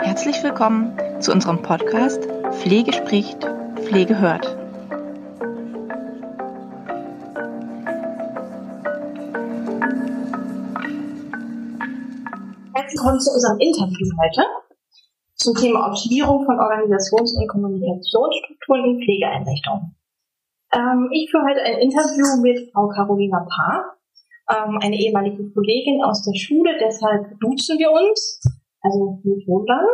Herzlich willkommen zu unserem Podcast Pflege spricht, Pflege hört. Herzlich willkommen zu unserem Interview heute zum Thema Optimierung von Organisations- und Kommunikationsstrukturen in Pflegeeinrichtungen. Ähm, ich führe heute ein Interview mit Frau Carolina Paar, ähm, eine ehemalige Kollegin aus der Schule, deshalb duzen wir uns, also mit Wohnland.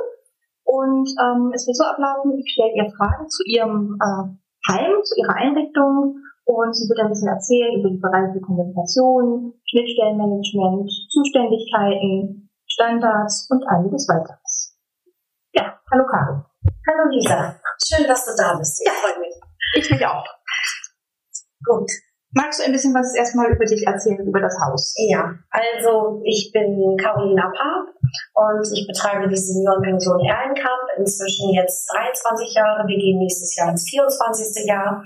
Und ähm, es wird so ablaufen, ich stelle ihr Fragen zu ihrem äh, Heim, zu ihrer Einrichtung und sie wird ein bisschen erzählen über die Bereiche Kommunikation, Schnittstellenmanagement, Zuständigkeiten, Standards und einiges weiteres. Ja, hallo Caro. Hallo Lisa, schön, dass du da bist. Ja, freut mich. Ich mich auch. Gut. Magst du ein bisschen was erstmal über dich erzählen, über das Haus? Ja, also ich bin Carolina Paar und ich betreibe die Seniorenpension Erlenkamp. Inzwischen jetzt 23 Jahre. Wir gehen nächstes Jahr ins 24. Jahr.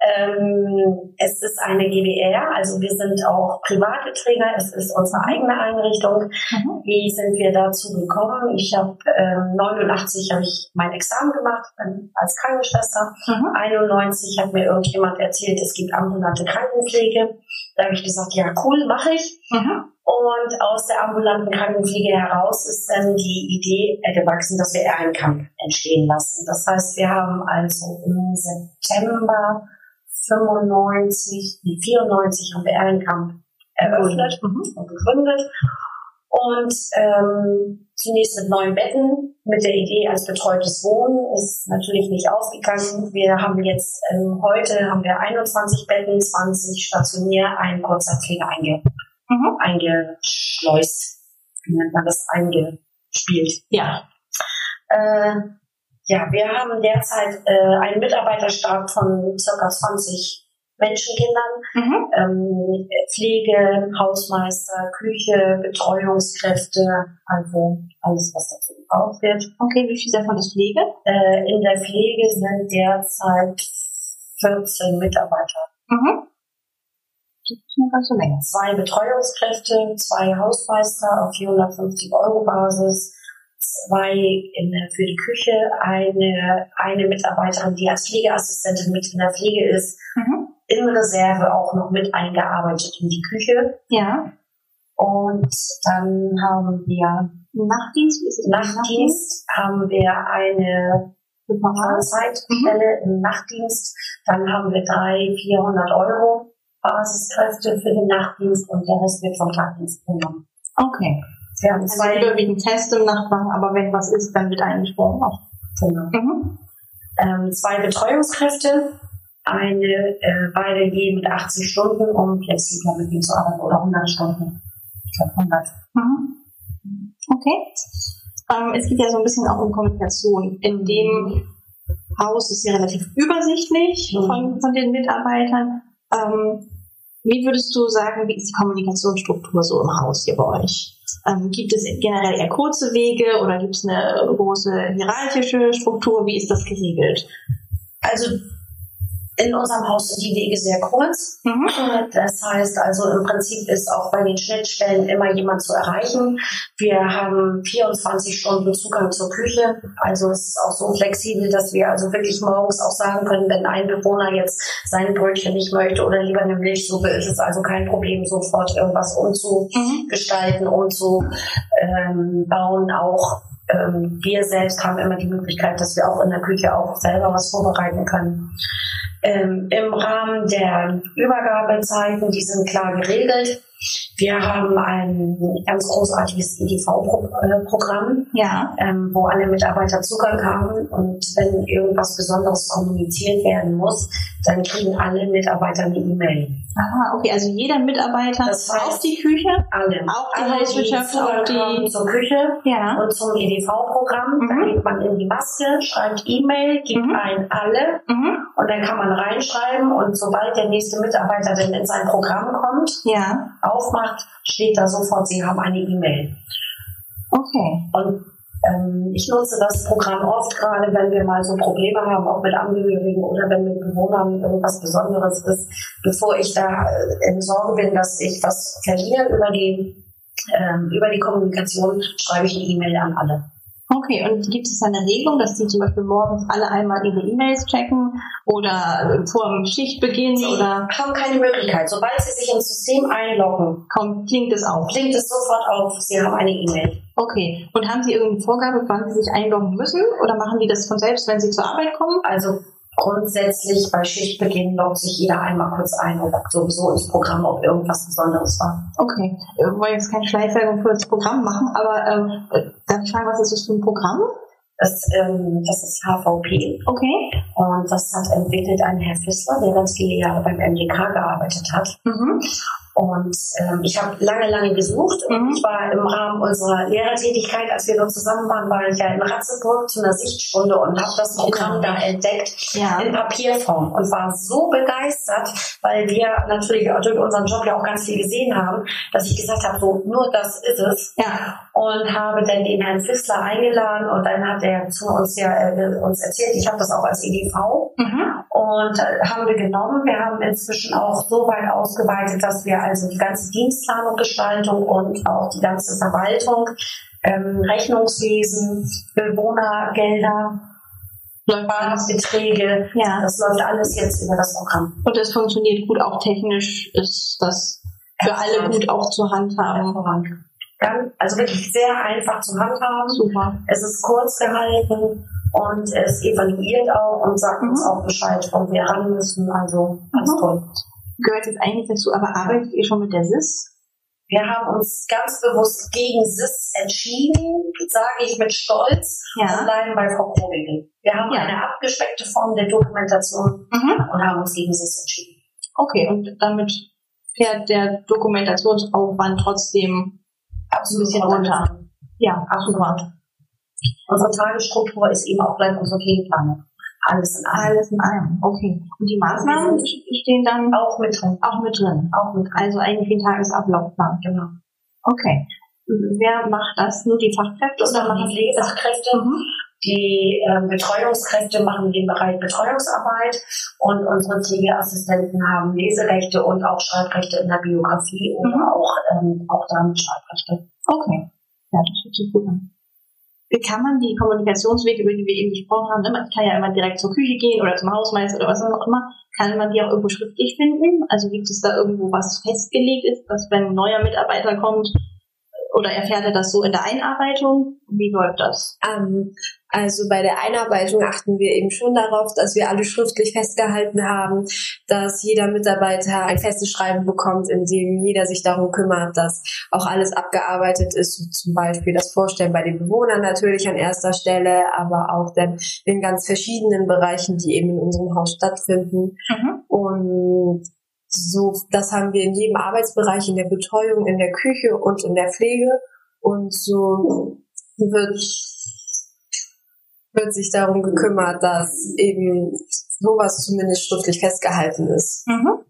Ähm, es ist eine GBR, also wir sind auch private Träger. Es ist unsere eigene Einrichtung. Mhm. Wie sind wir dazu gekommen? Ich habe ähm, 89 habe ich mein Examen gemacht als Krankenschwester. Mhm. 91 hat mir irgendjemand erzählt, es gibt ambulante Krankenpflege. Da habe ich gesagt, ja cool, mache ich. Mhm. Und aus der ambulanten Krankenpflege heraus ist dann die Idee gewachsen, dass wir Ehrenkamp entstehen lassen. Das heißt, wir haben also im September 95, nee, 94 haben wir Ehrenkamp eröffnet mhm. und gegründet. Und ähm, zunächst mit neun Betten, mit der Idee als betreutes Wohnen, ist natürlich nicht aufgegangen. Wir haben jetzt, ähm, heute haben wir 21 Betten, 20 stationär, ein Kurzzeitpflege einge, mhm. eingeschleust. Wie nennt man das? Eingespielt. Ja. Äh, ja, wir haben derzeit äh, einen Mitarbeiterstab von circa 20 Menschenkindern, mhm. ähm, Pflege, Hausmeister, Küche, Betreuungskräfte, also alles, was dazu gebraucht wird. Okay, wie viel davon ist Pflege? Äh, in der Pflege sind derzeit 14 Mitarbeiter. Mhm. Ganz so länger. Zwei Betreuungskräfte, zwei Hausmeister auf 450 Euro Basis, zwei in, für die Küche, eine, eine Mitarbeiterin, die als Pflegeassistentin mit in der Pflege ist, mhm. In Reserve auch noch mit eingearbeitet in die Küche. Ja. Und dann haben wir Nachtdienst. Nachtdienst haben wir eine Zeitstelle mhm. im Nachtdienst. Dann haben wir drei, 400 Euro Basiskräfte für den Nachtdienst und der Rest wird vom Tagdienst genommen. Okay. Wir haben zwei also überwiegend Test im Nachbarn, aber wenn was ist, dann wird eingesprochen auch. Genau. Mhm. Ähm, zwei Betreuungskräfte, eine, äh, beide je mit 80 Stunden, um flexibler mit ihnen zu arbeiten oder 100 Stunden. Ich glaube 100. Mhm. Okay. Ähm, es geht ja so ein bisschen auch um Kommunikation. In dem Haus ist ja relativ übersichtlich mhm. von, von den Mitarbeitern. Ähm, wie würdest du sagen, wie ist die Kommunikationsstruktur so im Haus hier bei euch? Ähm, gibt es generell eher kurze Wege oder gibt es eine große hierarchische Struktur? Wie ist das geregelt? Also in unserem Haus sind die Wege sehr kurz. Mhm. Das heißt also im Prinzip ist auch bei den Schnittstellen immer jemand zu erreichen. Wir haben 24 Stunden Zugang zur Küche. Also es ist auch so flexibel, dass wir also wirklich morgens auch sagen können, wenn ein Bewohner jetzt sein Brötchen nicht möchte oder lieber eine Milchsuppe, ist es also kein Problem, sofort irgendwas umzugestalten, mhm. umzubauen. Ähm, auch ähm, wir selbst haben immer die Möglichkeit, dass wir auch in der Küche auch selber was vorbereiten können. Ähm, Im Rahmen der Übergabezeiten, die sind klar geregelt. Wir haben ein ganz großartiges EDV-Programm, ja. ähm, wo alle Mitarbeiter Zugang haben. Und wenn irgendwas Besonderes kommuniziert werden muss, dann kriegen alle Mitarbeiter eine E-Mail. Aha, okay, also jeder Mitarbeiter das heißt, auf die Küche? Alle. Auch die Hauswirtschaft, auch die... zur Küche ja. und zum EDV-Programm. Mhm. Da geht man in die Maske, schreibt E-Mail, gibt mhm. ein alle mhm. und dann kann man reinschreiben und sobald der nächste Mitarbeiter dann in sein Programm kommt, ja. aufmacht, steht da sofort, Sie haben eine E-Mail. Okay. Und ich nutze das Programm oft, gerade wenn wir mal so Probleme haben, auch mit Angehörigen oder wenn mit Bewohnern irgendwas Besonderes ist, bevor ich da äh, in Sorge bin, dass ich was verliere über die, ähm, über die Kommunikation, schreibe ich eine E-Mail an alle. Okay, und gibt es eine Regelung, dass Sie zum Beispiel morgens alle einmal Ihre E-Mails checken oder vor dem Schichtbeginn Sie oder haben keine Möglichkeit. Sobald Sie sich ins System einloggen, kommt, klingt es auf? klingt es sofort auf, Sie haben eine E-Mail. Okay, und haben Sie irgendeine Vorgabe, wann Sie sich einloggen müssen oder machen die das von selbst, wenn Sie zur Arbeit kommen? Also grundsätzlich bei Schichtbeginn loggt sich jeder einmal kurz ein und loggt sowieso ins Programm, ob irgendwas Besonderes war. Okay, wir wollen jetzt keine Schleichwerbung für das Programm machen, aber ähm, äh, darf ich fragen, was ist das für ein Programm? Das, ähm, das ist HVP Okay. und das hat entwickelt ein Herr Fissler, der ganz viele Jahre beim MDK gearbeitet hat. Mhm. Und ähm, ich habe lange, lange gesucht und Mhm. ich war im Rahmen unserer Lehrertätigkeit, als wir noch zusammen waren, war ich ja in Ratzeburg zu einer Sichtstunde und habe das Programm da entdeckt Ja. in Papierform und war so begeistert, weil wir natürlich durch unseren Job ja auch ganz viel gesehen haben, dass ich gesagt habe, so nur das ist es Ja. und habe dann den Herrn Fissler eingeladen und dann hat er zu uns ja äh, uns erzählt, ich habe das auch als EDV Mhm. und äh, haben wir genommen. Wir haben inzwischen auch so weit ausgeweitet, dass wir also die ganze Dienstplanung, Gestaltung und auch die ganze Verwaltung, ähm, Rechnungswesen, Bewohnergelder, Bahnhofsbeträge, Ja. das läuft alles jetzt über das Programm. Und das funktioniert gut, auch technisch ist das für alle gut auch zu handhaben. Hervorragend. Ganz, also wirklich sehr einfach zu handhaben. Super. Es ist kurz gehalten und es evaluiert auch und sagt uns Mhm. auch Bescheid, wo wir ran müssen. Also ganz Mhm. toll. Gehört jetzt eigentlich dazu, aber arbeitet ihr schon mit der SIS? Wir haben uns ganz bewusst gegen SIS entschieden, sage ich mit Stolz, und bleiben bei Frau Kobigel. Wir haben Ja. eine abgespeckte Form der Dokumentation Mhm. und haben uns gegen SIS entschieden. Okay, und damit fährt der Dokumentationsaufwand trotzdem ein bisschen runter. Ja, super. Unsere Tagesstruktur ist eben auch gleich unsere Gegenplanung. Alles in allem. Alles in allem. Okay. Und die Maßnahmen stehen dann Auch mit drin. auch mit drin. Auch mit drin. Also eigentlich ein Tagesablaufplan. Genau. Okay. Wer macht das? Nur die Fachkräfte Das oder machen die Pflegefachkräfte. Mhm. Die ähm, Betreuungskräfte machen den Bereich Betreuungsarbeit und unsere Pflegeassistenten haben Leserechte und auch Schreibrechte in der Biografie oder Mhm. auch, ähm, auch dann Schreibrechte. Okay. Ja, das hört sich gut an. Wie kann man die Kommunikationswege, über die wir eben gesprochen haben, ne, man kann ja immer direkt zur Küche gehen oder zum Hausmeister oder was auch immer, kann man die auch irgendwo schriftlich finden? Also gibt es da irgendwo was festgelegt ist, dass wenn ein neuer Mitarbeiter kommt, oder erfährt er das so in der Einarbeitung? Wie läuft das? Ähm, also bei der Einarbeitung achten wir eben schon darauf, dass wir alle schriftlich festgehalten haben, dass jeder Mitarbeiter ein festes Schreiben bekommt, in dem jeder sich darum kümmert, dass auch alles abgearbeitet ist, zum Beispiel das Vorstellen bei den Bewohnern natürlich an erster Stelle, aber auch dann in ganz verschiedenen Bereichen, die eben in unserem Haus stattfinden. Mhm. Und so, das haben wir in jedem Arbeitsbereich, in der Betreuung, in der Küche und in der Pflege. Und so wird, wird sich darum gekümmert, dass eben sowas zumindest schriftlich festgehalten ist. Mhm.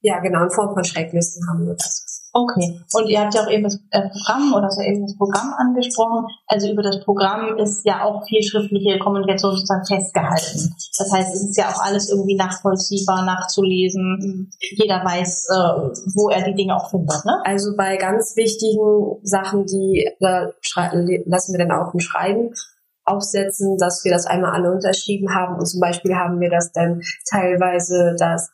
Ja, genau, in Form von Schrecklisten haben wir das. Okay. Und ihr habt ja auch eben das äh, Programm oder so eben das Programm angesprochen. Also über das Programm ist ja auch viel schriftliche Kommunikation sozusagen festgehalten. Das heißt, es ist ja auch alles irgendwie nachvollziehbar, nachzulesen. Jeder weiß, äh, wo er die Dinge auch findet, ne? Also bei ganz wichtigen Sachen, die da lassen wir dann auch ein Schreiben aufsetzen, dass wir das einmal alle unterschrieben haben. Und zum Beispiel haben wir das dann teilweise, dass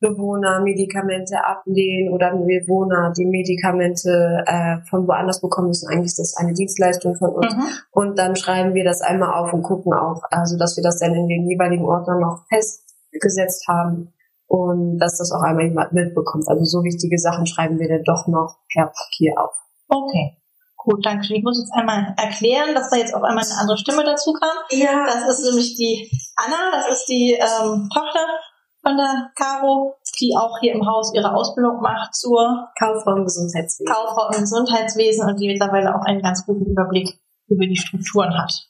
Bewohner Medikamente ablehnen oder Bewohner die Medikamente äh, von woanders bekommen müssen. Eigentlich ist das eine Dienstleistung von uns. Mhm. Und dann schreiben wir das einmal auf und gucken auch, also dass wir das dann in den jeweiligen Ordner noch festgesetzt haben und dass das auch einmal jemand mitbekommt. Also so wichtige Sachen schreiben wir dann doch noch per Papier auf. Okay. Gut, danke schön. Ich muss jetzt einmal erklären, dass da jetzt auf einmal eine andere Stimme dazu kam. Ja, Das ist nämlich die Anna, das ist die ähm, Tochter von der Caro, die auch hier im Haus ihre Ausbildung macht zur Kauffrau im Gesundheitswesen. Kauffrau im Gesundheitswesen und die mittlerweile auch einen ganz guten Überblick über die Strukturen hat.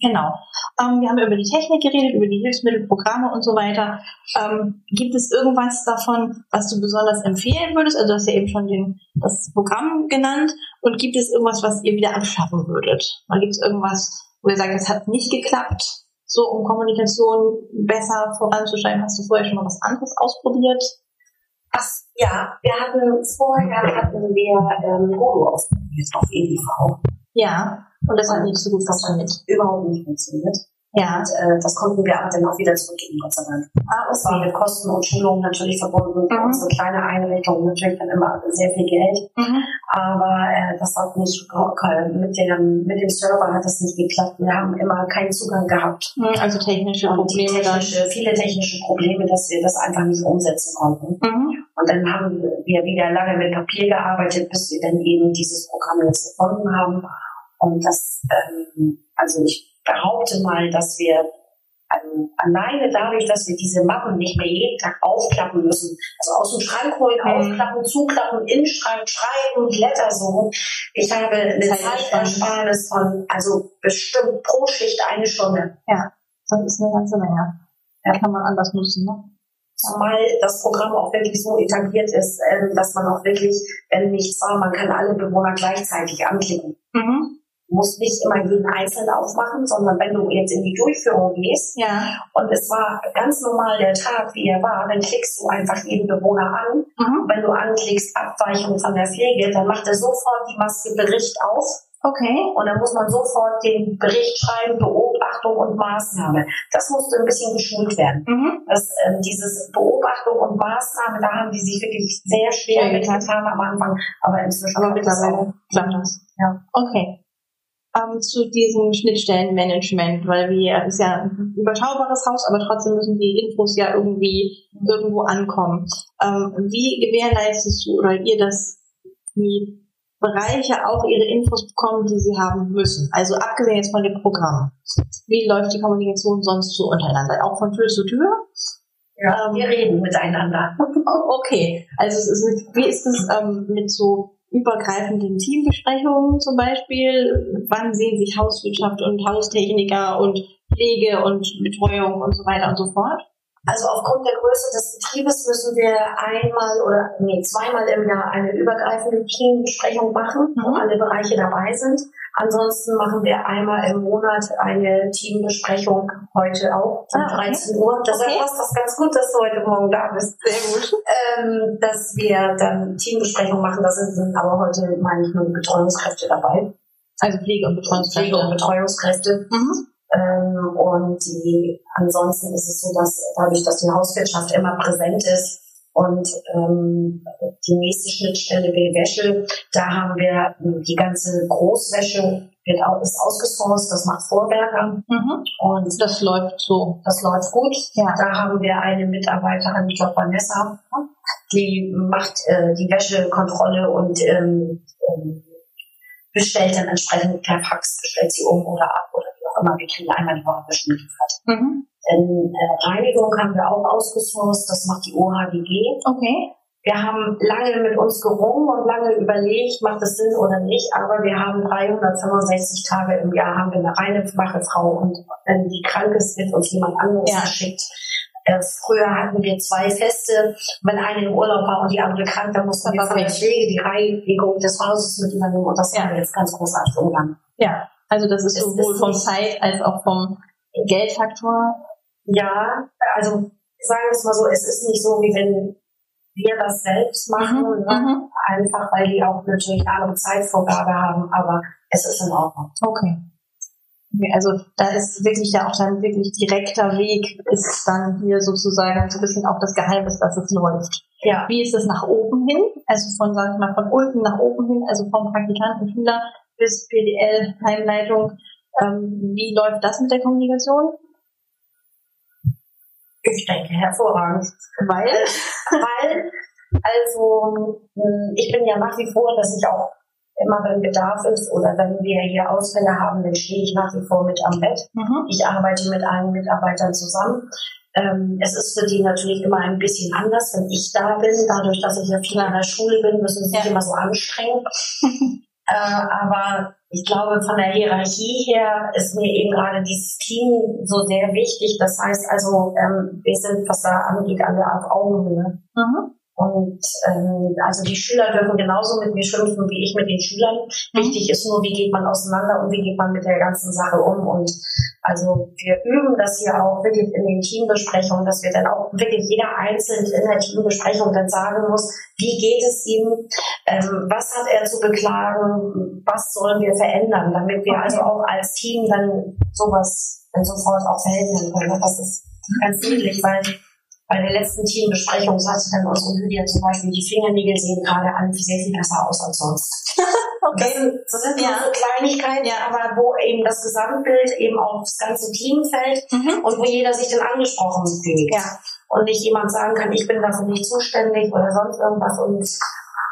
Genau. Ähm, wir haben über die Technik geredet, über die Hilfsmittel, Programme und so weiter. Ähm, gibt es irgendwas davon, was du besonders empfehlen würdest? Also du hast ja eben schon den, das Programm genannt. Und gibt es irgendwas, was ihr wieder abschaffen würdet? Oder gibt es irgendwas, wo ihr sagt, es hat nicht geklappt, so um Kommunikation besser voranzuschreiben? Hast du vorher schon mal was anderes ausprobiert? Ach, ja, wir hatten vorher hatten wir ähm, Holo ausprobiert auf EDV. Ja. Und das hat nicht so gut funktioniert. Überhaupt nicht funktioniert. Ja. Und äh, das konnten wir aber dann auch wieder zurückgeben, Gott sei Dank. Ah, Das war mit Kosten und Schulungen natürlich verbunden. Mhm. unsere kleine Einrichtung natürlich dann immer sehr viel Geld. Mhm. Aber äh, das hat nicht ge- mit dem, mit dem Server hat das nicht geklappt. Wir haben immer keinen Zugang gehabt. Mhm, Also technische Und Probleme technische, viele technische Probleme, dass wir das einfach nicht umsetzen konnten. Mhm. Und dann haben wir wieder lange mit Papier gearbeitet, bis wir dann eben dieses Programm jetzt gefunden haben. Und das, ähm, also ich behaupte mal, dass wir ähm, alleine dadurch, dass wir diese Mappen nicht mehr jeden Tag aufklappen müssen, also aus dem Schrank holen, Mhm. aufklappen, zuklappen, in den Schrank schreiben, Blätter suchen. Ich habe eine Zeitersparnis. Von, also bestimmt pro Schicht eine Stunde. Das ist eine ganze Menge. Ja, kann man anders nutzen, ne? Zumal das Programm auch wirklich so etabliert ist, ähm, dass man auch wirklich, wenn nichts war, man kann alle Bewohner gleichzeitig anklicken. Mhm. Du musst nicht immer jeden einzeln aufmachen, sondern wenn du jetzt in die Durchführung gehst Ja. und es war ganz normal der Tag, wie er war, dann klickst du einfach jeden Bewohner an. Mhm. Wenn du anklickst Abweichung von der Pflege, dann macht er sofort die Maske Bericht auf Okay. und dann muss man sofort den Bericht schreiben, Beobachtung und Maßnahme. Das musste ein bisschen geschult werden. Mhm. Das, ähm, dieses Beobachtung und Maßnahme, da haben die sich wirklich sehr schwer getan. mitgetan am Anfang, aber inzwischen Aber mittlerweile klappt das. Ja. Okay. Ähm, zu diesem Schnittstellenmanagement, weil wir, es ist ja ein überschaubares Haus, aber trotzdem müssen die Infos ja irgendwie irgendwo ankommen. Ähm, wie gewährleistest du oder ihr, dass die Bereiche auch ihre Infos bekommen, die sie haben müssen? Also abgesehen jetzt von dem Programm. Wie läuft die Kommunikation sonst so untereinander? Auch von Tür zu Tür? Ja, Ähm, wir reden miteinander. Okay, also es ist wie ist es ähm, mit so übergreifenden Teambesprechungen zum Beispiel? Wann sehen sich Hauswirtschaft und Haustechniker und Pflege und Betreuung und so weiter und so fort? Also aufgrund der Größe des Betriebes müssen wir einmal oder nee, zweimal im Jahr eine übergreifende Teambesprechung machen, wo Mhm. alle Bereiche dabei sind. Ansonsten machen wir einmal im Monat eine Teambesprechung, heute auch um Ah, okay. 13 Uhr. Deshalb Okay. passt das ganz gut, dass du heute Morgen da bist. Sehr gut. ähm, dass wir dann Teambesprechungen machen. Da sind aber heute, meine ich, nur Betreuungskräfte dabei. Also Pflege und Pflege- und Betreuungskräfte. Betreuungskräfte. Mhm. Ähm, und die, ansonsten ist es so, dass dadurch, dass die Hauswirtschaft immer präsent ist und ähm, die nächste Schnittstelle wäre Wäsche, da haben wir ähm, die ganze Großwäsche wird auch, ist ausgesourced, das macht Vorwerker Mhm. und Das läuft so. das läuft gut. Ja. Da haben wir eine Mitarbeiterin, ich glaube Vanessa, die macht äh, die Wäschekontrolle und ähm, ähm, bestellt dann entsprechend per Fax, bestellt sie um oder ab oder wie auch immer. Wir kriegen einmal die Woche Wäsche geliefert. Mhm. Denn äh, Reinigung haben wir auch ausgesourced, das macht die OHGG. Okay. Wir haben lange mit uns gerungen und lange überlegt, macht es Sinn oder nicht, aber wir haben 365 Tage im Jahr haben wir eine reine wache Frau und wenn die krank ist, wird uns jemand anderes Ja. geschickt. Äh, früher hatten wir zwei Feste. Wenn eine im Urlaub war und die andere krank, dann mussten wir von der. Pflege die Reinigung des Hauses mit übernehmen und das Ja. haben wir jetzt ganz großartig umgegangen. Ja. Also das ist sowohl vom Zeit als auch vom Geldfaktor. Ja, also sagen wir es mal so, es ist nicht so, wie wenn wir das selbst machen, Mhm. ne? Mhm. einfach weil die auch natürlich eine andere Zeitvorgabe haben, aber es ist in Ordnung. Okay. Okay, Also da ist wirklich ja auch dann wirklich direkter Weg, ist dann hier sozusagen so ein bisschen auch das Geheimnis, dass es läuft. Ja, Wie ist es nach oben hin? Also von, sag ich mal, von unten nach oben hin, also vom Praktikanten, Schüler bis PDL, Heimleitung. Ähm, wie läuft das mit der Kommunikation? Ich denke hervorragend. Weil? Weil, also, mh, ich bin ja nach wie vor, dass ich auch immer, wenn Bedarf ist oder wenn wir hier Ausfälle haben, dann stehe ich nach wie vor mit am Bett. Mhm. Ich arbeite mit allen Mitarbeitern zusammen. Ähm, es ist für die natürlich immer ein bisschen anders, wenn ich da bin. Dadurch, dass ich ja viel an der Schule bin, müssen sie sich Ja. immer so anstrengen. Äh, aber ich glaube, von der Hierarchie her ist mir eben gerade dieses Team so sehr wichtig. Das heißt also, ähm, wir sind, was da angeht, alle auf Augenhöhe. Mhm. Und ähm, also die Schüler dürfen genauso mit mir schimpfen wie ich mit den Schülern. Mhm. Wichtig ist nur, wie geht man auseinander und wie geht man mit der ganzen Sache um. Und also wir üben das hier auch wirklich in den Teambesprechungen, dass wir dann auch wirklich jeder einzeln in der Teambesprechung dann sagen muss, wie geht es ihm, ähm, was hat er zu beklagen, was sollen wir verändern, damit wir also auch als Team dann sowas dann sofort auch verhindern können. Das ist ganz niedlich, weil bei der letzten Teambesprechung sagte dann unsere Lydia zum Beispiel, die Fingernägel sehen gerade an sehr viel besser aus als sonst. okay. Das sind, das sind ja. so Kleinigkeiten, ja. aber wo eben das Gesamtbild eben auf das ganze Team fällt mhm. und wo jeder sich dann angesprochen fühlt. Ja. Und nicht jemand sagen kann, ich bin dafür nicht zuständig oder sonst irgendwas. Und,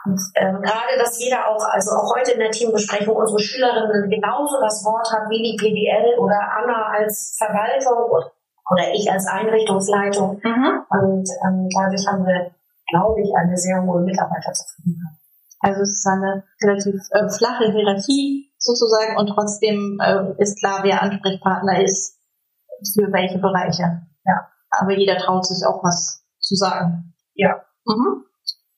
und ähm, gerade, dass jeder auch, also auch heute in der Teambesprechung unsere Schülerinnen genauso das Wort hat wie die PDL oder Anna als Verwaltung oder ich als Einrichtungsleitung. Mhm. Und ähm, dadurch haben wir, glaube ich, eine sehr hohe Mitarbeiterzufriedenheit. Also es ist eine relativ äh, flache Hierarchie sozusagen und trotzdem äh, ist klar, wer Ansprechpartner ist für welche Bereiche. Ja. Aber jeder traut sich auch was zu sagen. Ja. Mhm.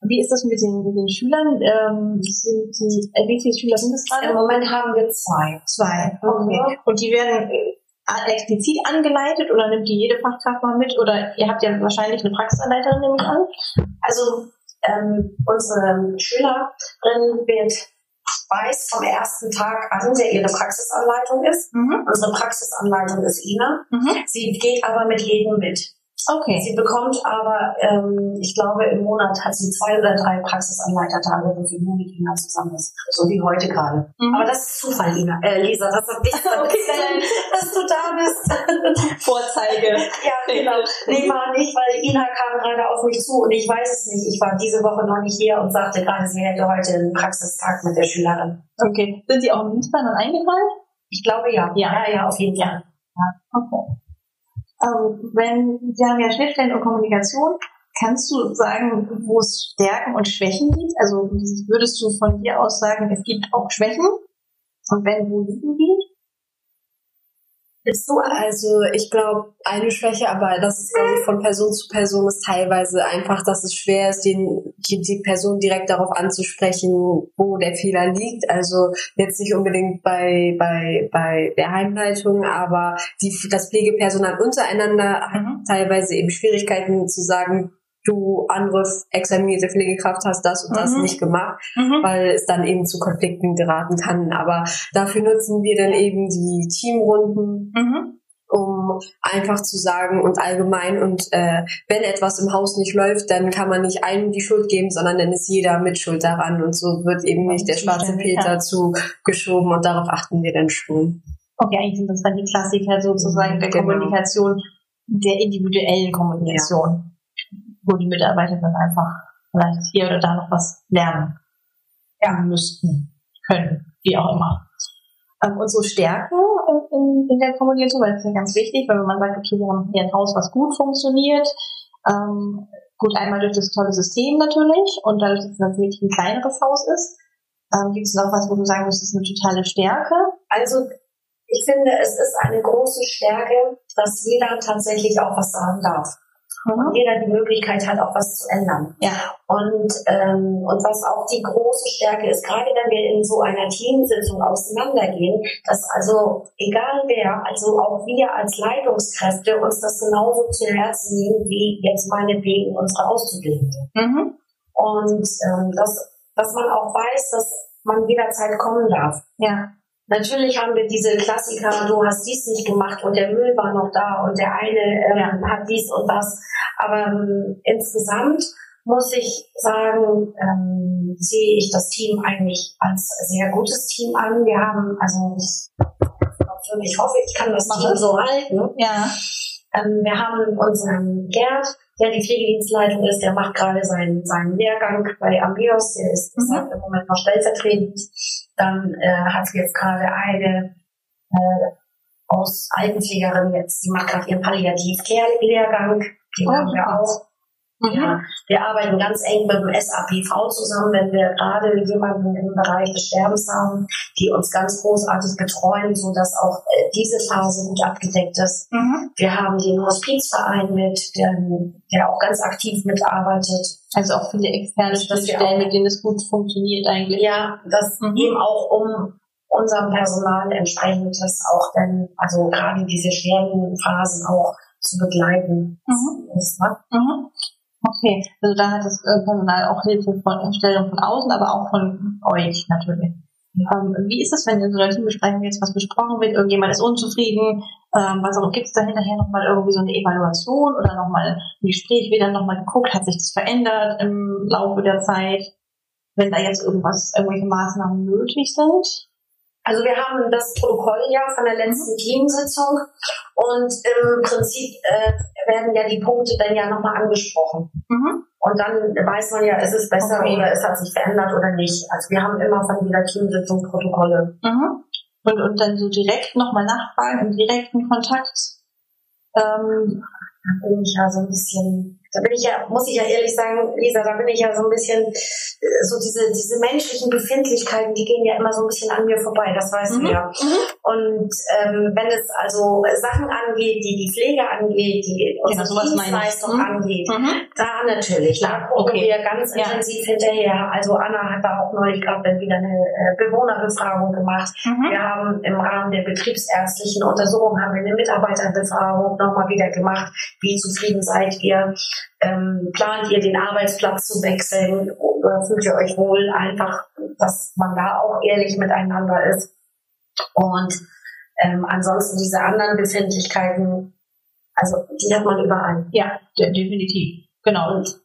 Wie ist das mit den, mit den Schülern? Ähm, sind die, äh, wie viele Schüler sind es gerade? Im Moment haben wir zwei. Zwei, okay. Mhm. Und die werden explizit angeleitet oder nimmt die jede Fachkraft mal mit? Oder ihr habt ja wahrscheinlich eine Praxisanleiterin, nehme ich an. Also ähm, unsere Schülerin wird weiß vom ersten Tag an, wer ihre Praxisanleitung ist. Mhm. Unsere Praxisanleitung ist Ina. Mhm. Sie geht aber mit jedem mit. Okay. Sie bekommt aber, ähm, ich glaube, im Monat hat sie zwei oder drei Praxisanleitertage, wo sie nur mit Ina zusammen ist. So wie heute gerade. Mhm. Aber das ist Zufall, Ina. Äh, Lisa, das hat nichts damit zu tun, dass du da bist. Vorzeige. ja, genau. Nee, war nicht, weil Ina kam gerade auf mich zu und ich weiß es nicht. Ich war diese Woche noch nicht hier und sagte gerade, sie hätte heute einen Praxistag mit der Schülerin. Okay. Sind Sie auch im Dienstplan eingetragen? Ich glaube ja. Ja, ja, ja auf jeden Fall. Ja. Okay. Ähm, wenn, Sie haben ja Schnittstellen und Kommunikation, kannst du sagen, wo es Stärken und Schwächen gibt? Also würdest du von dir aus sagen, es gibt auch Schwächen? Und wenn, wo liegen die? So, also ich glaube, eine Schwäche, aber das ist ich von Person zu Person ist teilweise einfach, dass es schwer ist, den, die, Person direkt darauf anzusprechen, wo der Fehler liegt. Also jetzt nicht unbedingt bei, bei, bei der Heimleitung, aber die, das Pflegepersonal untereinander hat mhm. teilweise eben Schwierigkeiten zu sagen, du andere examinierte Pflegekraft hast das und das mhm. nicht gemacht, mhm. weil es dann eben zu Konflikten geraten kann. Aber dafür nutzen wir dann eben die Teamrunden. Um einfach zu sagen und allgemein und äh, wenn etwas im Haus nicht läuft, dann kann man nicht einem die Schuld geben, sondern dann ist jeder mit Schuld daran und so wird eben nicht der schwarze Peter ja. zugeschoben und darauf achten wir dann schon. Okay, eigentlich sind das dann die Klassiker sozusagen der genau. Kommunikation, der individuellen Kommunikation. Ja wo die Mitarbeiter dann einfach vielleicht hier oder da noch was lernen ja. müssten, können, wie auch immer. Ähm, unsere Stärken in, in, der Kommunikation, weil das ist ja ganz wichtig, weil wenn man sagt, okay, wir haben hier ein Haus, was gut funktioniert, ähm, gut einmal durch das tolle System natürlich und dadurch, dass es natürlich ein kleineres Haus ist, ähm, gibt es noch was, wo du sagen musst, das ist eine totale Stärke? Also ich finde, es ist eine große Stärke, dass jeder tatsächlich auch was sagen darf mhm. und jeder die Möglichkeit hat, auch was zu ändern. Ja. Und, ähm, und was auch die große Stärke ist, gerade wenn wir in so einer Teamsitzung auseinandergehen, dass also egal wer, also auch wir als Leitungskräfte uns das genauso zu Herzen nehmen, wie jetzt meinetwegen unsere Auszubildende. Mhm. Und ähm, dass, dass man auch weiß, dass man jederzeit kommen darf. Ja. Natürlich haben wir diese Klassiker, du hast dies nicht gemacht und der Müll war noch da und der eine ähm, hat dies und das. Aber ähm, insgesamt muss ich sagen, ähm, sehe ich das Team eigentlich als sehr gutes Team an. Wir haben, also ich, ich hoffe, ich kann das Team so halten. Ja. Ähm, wir haben unseren Gerd, der die Pflegedienstleitung ist, der macht gerade seinen, seinen Lehrgang bei Ambios, der ist mhm. im Moment noch stellvertretend. Dann äh, hat sie jetzt gerade eine äh, aus Altenpflegerin jetzt, die macht gerade ihren Palliativ-Care-Lehrgang, den oh, haben wir auch. Ja, wir arbeiten ganz eng mit dem SAPV zusammen, wenn wir gerade jemanden im Bereich des Sterbens haben, die uns ganz großartig betreuen, so dass auch äh, diese Phase gut abgedeckt ist. Mhm. Wir haben den Hospizverein mit, der, der auch ganz aktiv mitarbeitet. Also auch viele externe auch- mit denen es gut funktioniert eigentlich. Ja, das Mhm. eben auch um unserem Personal entsprechend das auch dann, also gerade diese schweren Phasen auch zu begleiten. Mhm. Das macht Mhm. Okay, also da hat das Personal auch Hilfe von Stellung von außen, aber auch von euch natürlich. Ähm, wie ist das, wenn in so einer Teambesprechung jetzt was besprochen wird, irgendjemand ist unzufrieden, ähm, was auch, gibt es da hinterher nochmal irgendwie so eine Evaluation oder nochmal ein Gespräch, wird dann nochmal geguckt, hat sich das verändert im Laufe der Zeit, wenn da jetzt irgendwas, irgendwelche Maßnahmen nötig sind? Also wir haben das Protokoll ja von der letzten Teamsitzung und im Prinzip äh, werden ja die Punkte dann ja nochmal angesprochen. Mhm. Und dann weiß man ja, ist es besser Okay. oder es hat sich verändert oder nicht. Also wir haben immer von jeder Teamsitzung Protokolle. Mhm. Und, und dann so direkt nochmal nachfragen, im direkten Kontakt. Ähm, Da bin ich ja so ein bisschen, da bin ich ja, muss ich ja ehrlich sagen, Lisa, da bin ich ja so ein bisschen, äh, so diese, diese menschlichen Befindlichkeiten, die gehen ja immer so ein bisschen an mir vorbei, das weißt Mhm. du ja. Und ähm, wenn es also Sachen angeht, die die Pflege angeht, die unsere ich. Dienstleistung Mhm. angeht, mhm. da natürlich, da gucken Okay. wir ganz Ja. intensiv hinterher. Also Anna hat da auch neulich gerade wieder eine äh, Bewohnerbefragung gemacht. Mhm. Wir haben im Rahmen der betriebsärztlichen Untersuchung haben wir eine Mitarbeiterbefragung nochmal wieder gemacht. Wie zufrieden seid ihr? Ähm, plant ihr den Arbeitsplatz zu wechseln? Oder fühlt ihr euch wohl? Einfach, dass man da auch ehrlich miteinander ist. Und ähm, ansonsten diese anderen Befindlichkeiten, also die hat man überall. Ja, de definitiv. Genau. Und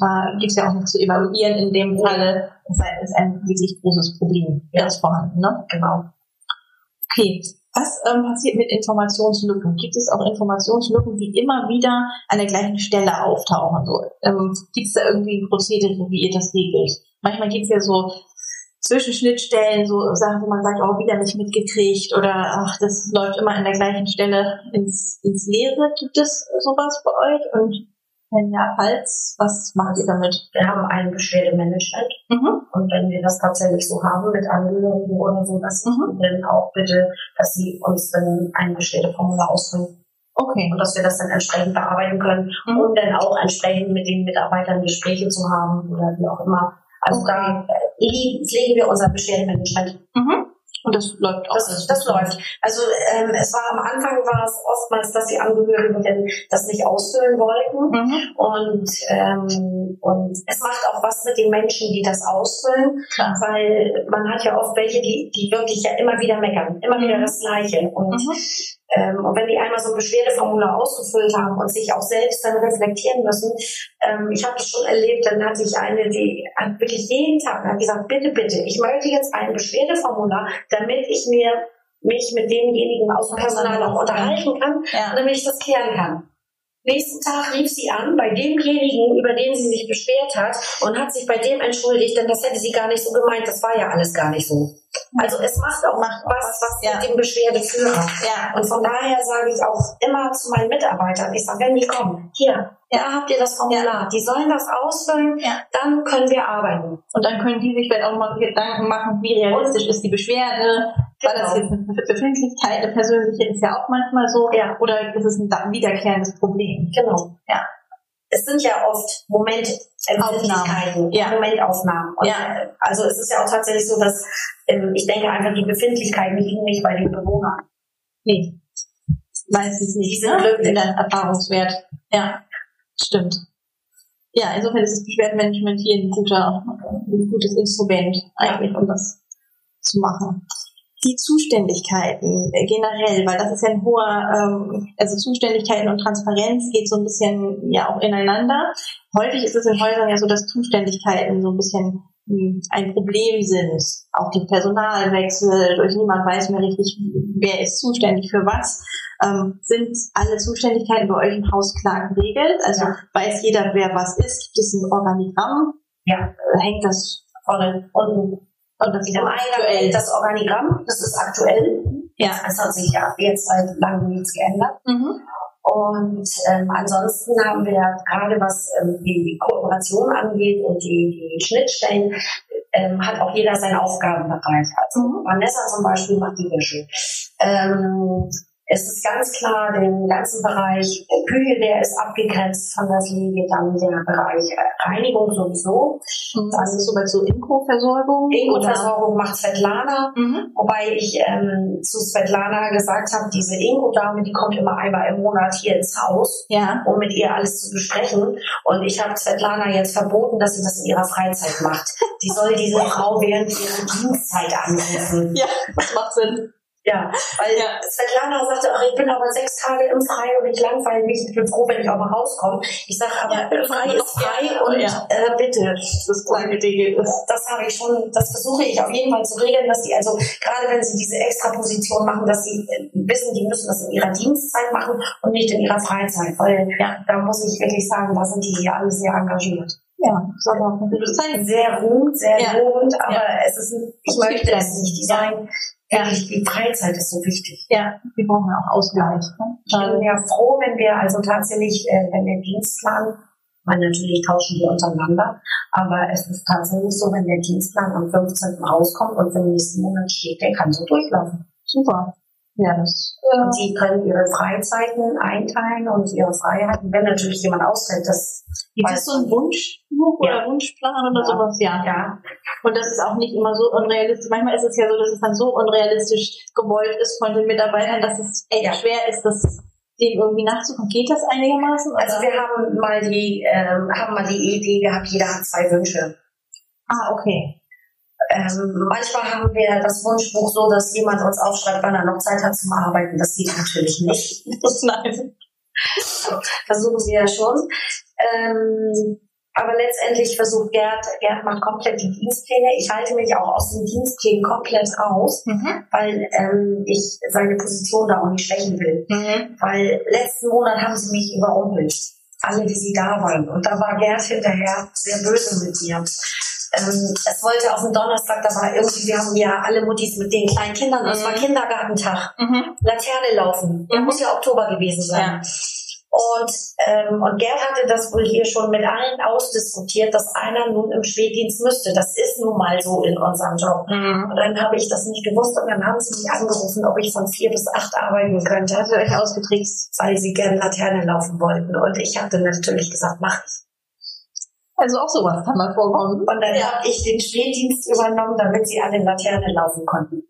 da gibt es ja auch nichts zu evaluieren. In dem Falle ein, ist ein wirklich großes Problem. Ja. Das vorhanden, ne? Genau. Okay. Was ähm, passiert mit Informationslücken? Gibt es auch Informationslücken, die immer wieder an der gleichen Stelle auftauchen? So, ähm, Gibt es da irgendwie ein Prozedere, wie ihr das regelt? Manchmal gibt es ja so Zwischenschnittstellen, so Sachen, wo man sagt, oh, wieder nicht mitgekriegt oder ach, das läuft immer an der gleichen Stelle ins, ins Leere. Gibt es sowas bei euch? Und wenn ja, falls, was macht ihr damit? Wir haben ein Beschwerdemanagement. Mhm. Und wenn wir das tatsächlich so haben mit Angehörigen oder so, dass Mhm. dann auch bitte, dass sie uns dann ein Beschwerdeformular ausfüllen Okay. und dass wir das dann entsprechend bearbeiten können, Mhm. um dann auch entsprechend mit den Mitarbeitern Gespräche zu haben oder wie auch immer. Also Okay. da äh, pflegen wir unser Beschwerdemanagement. Mhm. Und das läuft auch. Das, das läuft. Also ähm, es war am Anfang war es oftmals, dass die Angehörigen das nicht ausfüllen wollten. Mhm. Und, ähm, und es macht auch was mit den Menschen, die das ausfüllen, Klar. weil man hat ja oft welche, die, die wirklich ja immer wieder meckern, immer wieder das Gleiche. Und, Mhm. Ähm, und wenn die einmal so ein Beschwerdeformular ausgefüllt haben und sich auch selbst dann reflektieren müssen, ähm, ich habe das schon erlebt, dann hatte ich eine, die hat wirklich jeden Tag hat gesagt, bitte, bitte, ich möchte jetzt ein Beschwerdeformular, damit ich mir mich mit demjenigen aus dem Personal auch unterhalten kann, Ja. damit ich das klären kann. Nächsten Tag rief sie an bei demjenigen, über den sie sich beschwert hat und hat sich bei dem entschuldigt, denn das hätte sie gar nicht so gemeint. Das war ja alles gar nicht so. Also es macht auch Macht was, was ja. mit dem Beschwerdeführer. Ja. Und von daher sage ich auch immer zu meinen Mitarbeitern, ich sage, wenn die kommen, hier, da habt ihr das Formular, die sollen das ausfüllen, Ja. dann können wir arbeiten. Und dann können die sich vielleicht auch mal Gedanken machen, wie realistisch ist die Beschwerde. War das Genau. jetzt eine Befindlichkeit, eine persönliche, ist ja auch manchmal so. Ja. Oder ist es ein wiederkehrendes Problem? Genau. Ja. Es sind ja oft Momentempfindlichkeiten, Ja. Momentaufnahmen. Und Ja. äh, Also es ist ja auch tatsächlich so, dass ähm, ich denke einfach, die Befindlichkeiten liegen nicht bei den Bewohnern. Nee. Meistens nicht, sind ne? glücklich. In der Erfahrungswert. Ja. Stimmt. Ja, insofern ist das Beschwerdemanagement hier ein guter, ein gutes Instrument eigentlich, um das zu machen. Die Zuständigkeiten äh, generell, weil das ist ja ein hoher, ähm, also Zuständigkeiten und Transparenz geht so ein bisschen ja auch ineinander. Häufig ist es in Häusern ja so, dass Zuständigkeiten so ein bisschen mh, ein Problem sind. Auch die Personalwechsel, durch niemand weiß mehr richtig, wer ist zuständig für was. Ähm, sind alle Zuständigkeiten bei euch im Haus klar geregelt? Also Ja. weiß jeder, wer was ist? Gibt es ein Organigramm? Ja. Äh, Hängt das Vorne unten und das ist aktuell? das Organigramm, das ist aktuell. Ja. Es hat sich ja jetzt seit langem nichts geändert. Mhm. Und ähm, ansonsten haben wir gerade was ähm, die Kooperation angeht und die, die Schnittstellen, ähm, hat auch jeder seinen Aufgabenbereich. Also Mhm. Vanessa zum Beispiel macht die Wäsche. Ähm, es ist ganz klar, den ganzen Bereich Küche, der ist abgegrenzt von der Pflege, dann der Bereich Reinigung sowieso. Das ist soweit so Inko-Versorgung? Inko-Versorgung macht Svetlana, Mhm. wobei ich ähm, zu Svetlana gesagt habe, diese Inko-Dame, die kommt immer einmal im Monat hier ins Haus, Ja. um mit ihr alles zu besprechen. Und ich habe Svetlana jetzt verboten, dass sie das in ihrer Freizeit macht. Die soll diese Frau während ihrer Dienstzeit anrufen. Ja, das macht Sinn. Ja, weil Ja. Svetlana sagte, ach, ich bin aber sechs Tage im Freien und ich langweile mich. Ich bin froh, wenn ich auch mal rauskomme. Ich sage, aber Ja, frei ist frei ja, und ja. äh, bitte. Das geregelt ist. Das habe ich schon, das versuche ich auf jeden Fall zu regeln, dass die also, gerade wenn sie diese Extraposition machen, dass sie äh, wissen, die müssen das in ihrer Dienstzeit machen und nicht in ihrer Freizeit. Weil Ja. da muss ich wirklich sagen, da sind die hier alle sehr engagiert. Ja, aber auch ein gutes Zeichen. Sehr ruhend, sehr Ja. lobend, aber es ist, ich Es möchte es nicht. Sagen, wirklich, die Freizeit ist so wichtig. Ja, wir brauchen auch Ausgleich. Ne? Ich bin ja froh, wenn wir also tatsächlich, äh, wenn der Dienstplan, weil natürlich tauschen wir untereinander, aber es ist tatsächlich so, wenn der Dienstplan am 15. rauskommt und für den nächsten Monat steht, der kann so durchlaufen. Super. Ja, das. Und sie können ihre Freizeiten einteilen und ihre Freiheiten, wenn natürlich jemand ausfällt, das Gibt es so ein Wunschbuch oder Ja. Wunschplan oder Ja. sowas? Ja. ja, Und das ist auch nicht immer so unrealistisch. Manchmal ist es ja so, dass es dann so unrealistisch gewollt ist von den Mitarbeitern, dass es echt Ja. schwer ist, das dem irgendwie nachzukommen. Geht das einigermaßen? also oder? wir haben mal die, ähm, haben mal die Idee gehabt, jeder hat zwei Wünsche. ah, okay. Ähm, manchmal haben wir das Wunschbuch so, dass jemand uns aufschreibt, wann er noch Zeit hat zum Arbeiten. Das geht natürlich nicht. Nein. Versuchen sie ja schon. Ähm, aber letztendlich versucht Gerd, Gerd macht komplett die Dienstpläne. Ich halte mich auch aus den Dienstplänen komplett raus, Mhm. weil ähm, ich seine Position da auch nicht schwächen will. Mhm. Weil letzten Monat haben sie mich überrumpelt. Alle, die sie da waren. Und da war Gerd hinterher sehr böse mit mir. Ähm, es wollte auf den Donnerstag, da war irgendwie, wir haben ja alle Muttis mit den kleinen Kindern, es war Mhm. Kindergartentag. Mhm. Laterne laufen. Mhm. muss ja Oktober gewesen sein. Ja. Und, ähm, und Gerd hatte das wohl hier schon mit allen ausdiskutiert, dass einer nun im Spätdienst müsste. Das ist nun mal so in unserem Job. Mhm. Und dann habe ich das nicht gewusst und dann haben sie mich angerufen, ob ich von vier bis acht arbeiten könnte, Hast du euch ausgetrickst? weil sie gerne Laterne laufen wollten. Und ich hatte natürlich gesagt, mach ich. Also auch sowas kann mal vorkommen. Und dann Ja. habe ich den Spätdienst übernommen, damit sie alle Laterne laufen konnten.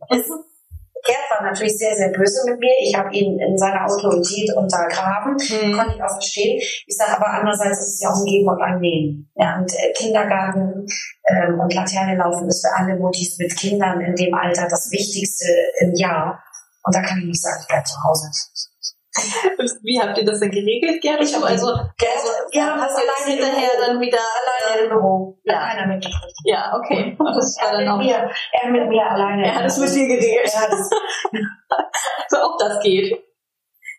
Gerd war natürlich sehr, sehr böse mit mir. Ich habe ihn in seiner Autorität untergraben. Mhm. konnte ich auch verstehen. Ich sage aber andererseits ist es ja auch ein Geben und ein Nehmen. Ja, und äh, Kindergarten ähm, und Laterne laufen ist für alle Muttis mit Kindern in dem Alter das Wichtigste im Jahr. Und da kann ich nicht sagen, ich bleib zu Hause. Wie habt ihr das denn geregelt, Gerd? Ich hab also, Gerd, ja, hast du hinterher dann wieder alleine im Büro. Ja. Keiner mitgekriegt. Ja, okay. Das war Er dann mit auch. mir, er mit mir alleine. Er hat es mit dir geregelt. Ja, das, so auch das geht.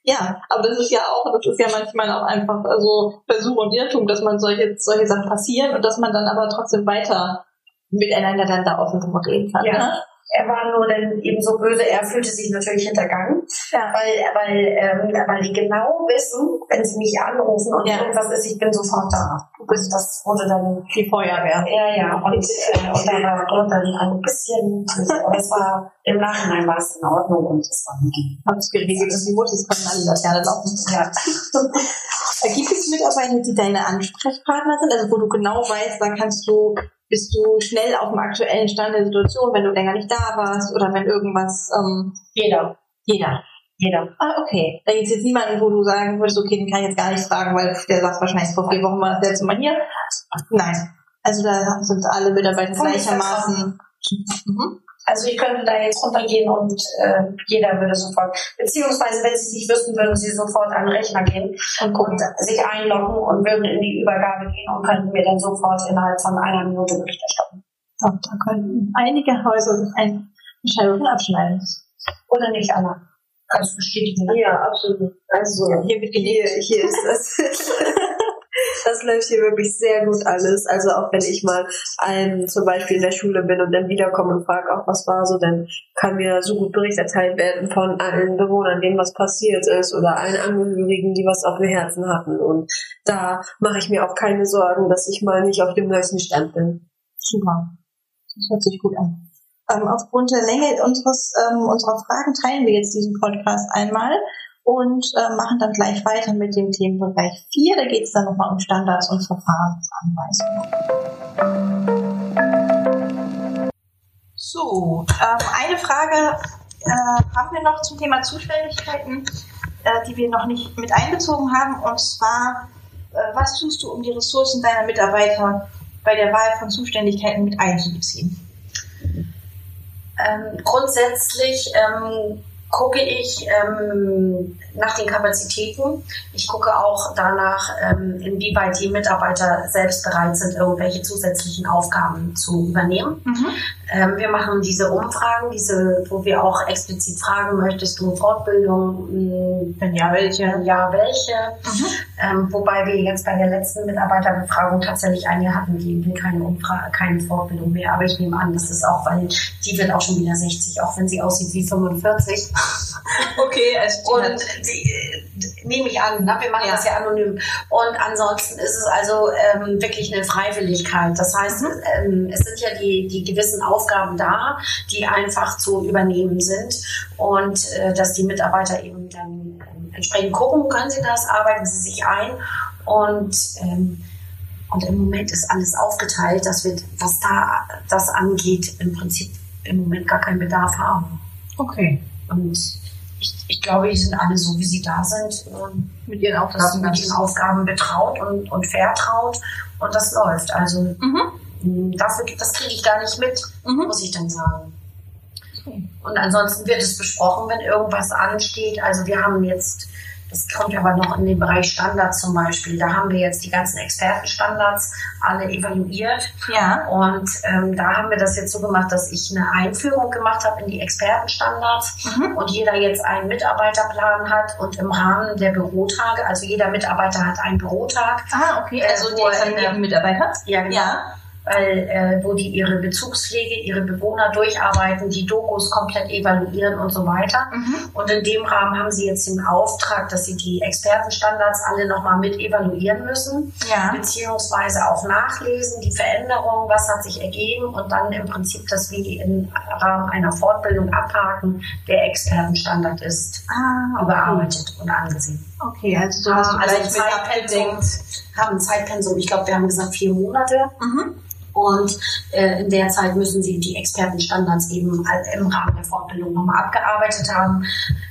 Ja, aber das ist ja auch, das ist ja manchmal auch einfach also Versuch und Irrtum, dass man solche, solche Sachen passieren und dass man dann aber trotzdem weiter miteinander dann da offen reden kann. Ja. Ne? Er war nur dann eben so böse, er fühlte sich natürlich hintergangen. Ja. weil, weil, ähm, weil die genau wissen, wenn sie mich anrufen und Ja. irgendwas ist, ich bin sofort da. Und das wurde dann, Die Feuerwehr. ja, ja, und, äh, und da war dann ein bisschen, aber es war, im Nachhinein war es in Ordnung und es war okay. Hab's geregelt und die Muttis können alle Laterne laufen. Ja. Gibt es Mitarbeiter, die deine Ansprechpartner sind, also wo du genau weißt, da kannst du, bist du schnell auf dem aktuellen Stand der Situation, wenn du länger nicht da warst oder wenn irgendwas, ähm, Jeder, jeder. jeder. Ah, okay. Da gibt es jetzt niemanden, wo du sagen würdest, okay, den kann ich jetzt gar nicht fragen, weil der sagt wahrscheinlich vor vier Wochen war das letzte Mal hier. Nein. Also da sind alle Mitarbeiter gleichermaßen. Mhm. Also ich könnte da jetzt runtergehen und äh, jeder würde sofort, beziehungsweise wenn sie sich wüssten, würden sie sofort an den Rechner gehen Und gucken. und sich einloggen und würden in die Übergabe gehen und könnten mir dann sofort innerhalb von einer Minute Bericht erstatten. Ja, da können einige Häuser sich ein von abschneiden. Oder nicht alle. Kannst du bestätigen? ne? Ja, absolut. Also Hier wird hier, gelegt. hier ist das. das läuft hier wirklich sehr gut alles. Also auch wenn ich mal ähm, zum Beispiel in der Schule bin und dann wiederkomme und frage, auch was war so, dann kann mir so gut Bericht erteilt werden von allen Bewohnern, denen was passiert ist oder allen Angehörigen, die was auf dem Herzen hatten. Und da mache ich mir auch keine Sorgen, dass ich mal nicht auf dem neuesten Stand bin. Super. Das hört sich gut an. Ähm, aufgrund der Länge unseres, ähm, unserer Fragen teilen wir jetzt diesen Podcast einmal und äh, machen dann gleich weiter mit dem Themenbereich 4. Da geht es dann nochmal um Standards und Verfahrensanweisungen. So, ähm, eine Frage äh, haben wir noch zum Thema Zuständigkeiten, äh, die wir noch nicht mit einbezogen haben. Und zwar, äh, was tust du, um die Ressourcen deiner Mitarbeiter bei der Wahl von Zuständigkeiten mit einzubeziehen? Ähm, grundsätzlich ähm, gucke ich ähm, nach den Kapazitäten. Ich gucke auch danach, ähm, inwieweit die Mitarbeiter selbst bereit sind, irgendwelche zusätzlichen Aufgaben zu übernehmen. Mhm. Ähm, wir machen diese Umfragen, diese, wo wir auch explizit fragen, möchtest du Fortbildung? Wenn ja, welche? Wenn ja, welche? Mhm. Ähm, wobei wir jetzt bei der letzten Mitarbeiterbefragung tatsächlich eine hatten, die will keine Umfrage, keine Fortbildung mehr. Aber ich nehme an, das ist auch, weil die wird auch schon wieder 60, auch wenn sie aussieht wie 45. Okay, also und die, die, nehme ich an, ne? wir machen ja. das ja anonym. Und ansonsten ist es also ähm, wirklich eine Freiwilligkeit. Das heißt, mhm. ähm, es sind ja die, die gewissen Aufgaben da, die einfach zu übernehmen sind und äh, dass die Mitarbeiter eben dann ähm, entsprechend gucken, können sie das, arbeiten sie sich ein und ähm, und im Moment ist alles aufgeteilt, dass wir, was da das angeht, im Prinzip im Moment gar keinen Bedarf haben. Okay. Und ich, ich glaube, die sind alle so, wie sie da sind, mit ihren Aufgaben, mit ihren Aufgaben betraut und, und vertraut und das läuft. Also mhm. dafür, das kriege ich gar nicht mit, mhm. muss ich dann sagen. Okay. Und ansonsten wird es besprochen, wenn irgendwas ansteht. Also wir haben jetzt das kommt aber noch in den Bereich Standards zum Beispiel. Da haben wir jetzt die ganzen Expertenstandards alle evaluiert. Ja. Und ähm, da haben wir das jetzt so gemacht, dass ich eine Einführung gemacht habe in die Expertenstandards mhm. und jeder jetzt einen Mitarbeiterplan hat und im Rahmen der Bürotage, also jeder Mitarbeiter hat einen Bürotag. Ah, okay. Also äh, der Mitarbeiter? Ja, genau. Ja weil, äh, wo die ihre Bezugspflege, ihre Bewohner durcharbeiten, die Dokus komplett evaluieren und so weiter. Mhm. Und in dem Rahmen haben sie jetzt den Auftrag, dass sie die Expertenstandards alle nochmal mit evaluieren müssen, ja. beziehungsweise auch nachlesen, die Veränderungen, was hat sich ergeben und dann im Prinzip das wie im Rahmen einer Fortbildung abhaken, der Expertenstandard ist ah, okay. überarbeitet und angesehen. Okay, also so hast du also Zeitpensum, haben Zeitpensum, ich glaube, wir haben gesagt vier Monate. Mhm. Und äh, in der Zeit müssen sie die Expertenstandards eben im Rahmen der Fortbildung nochmal abgearbeitet haben.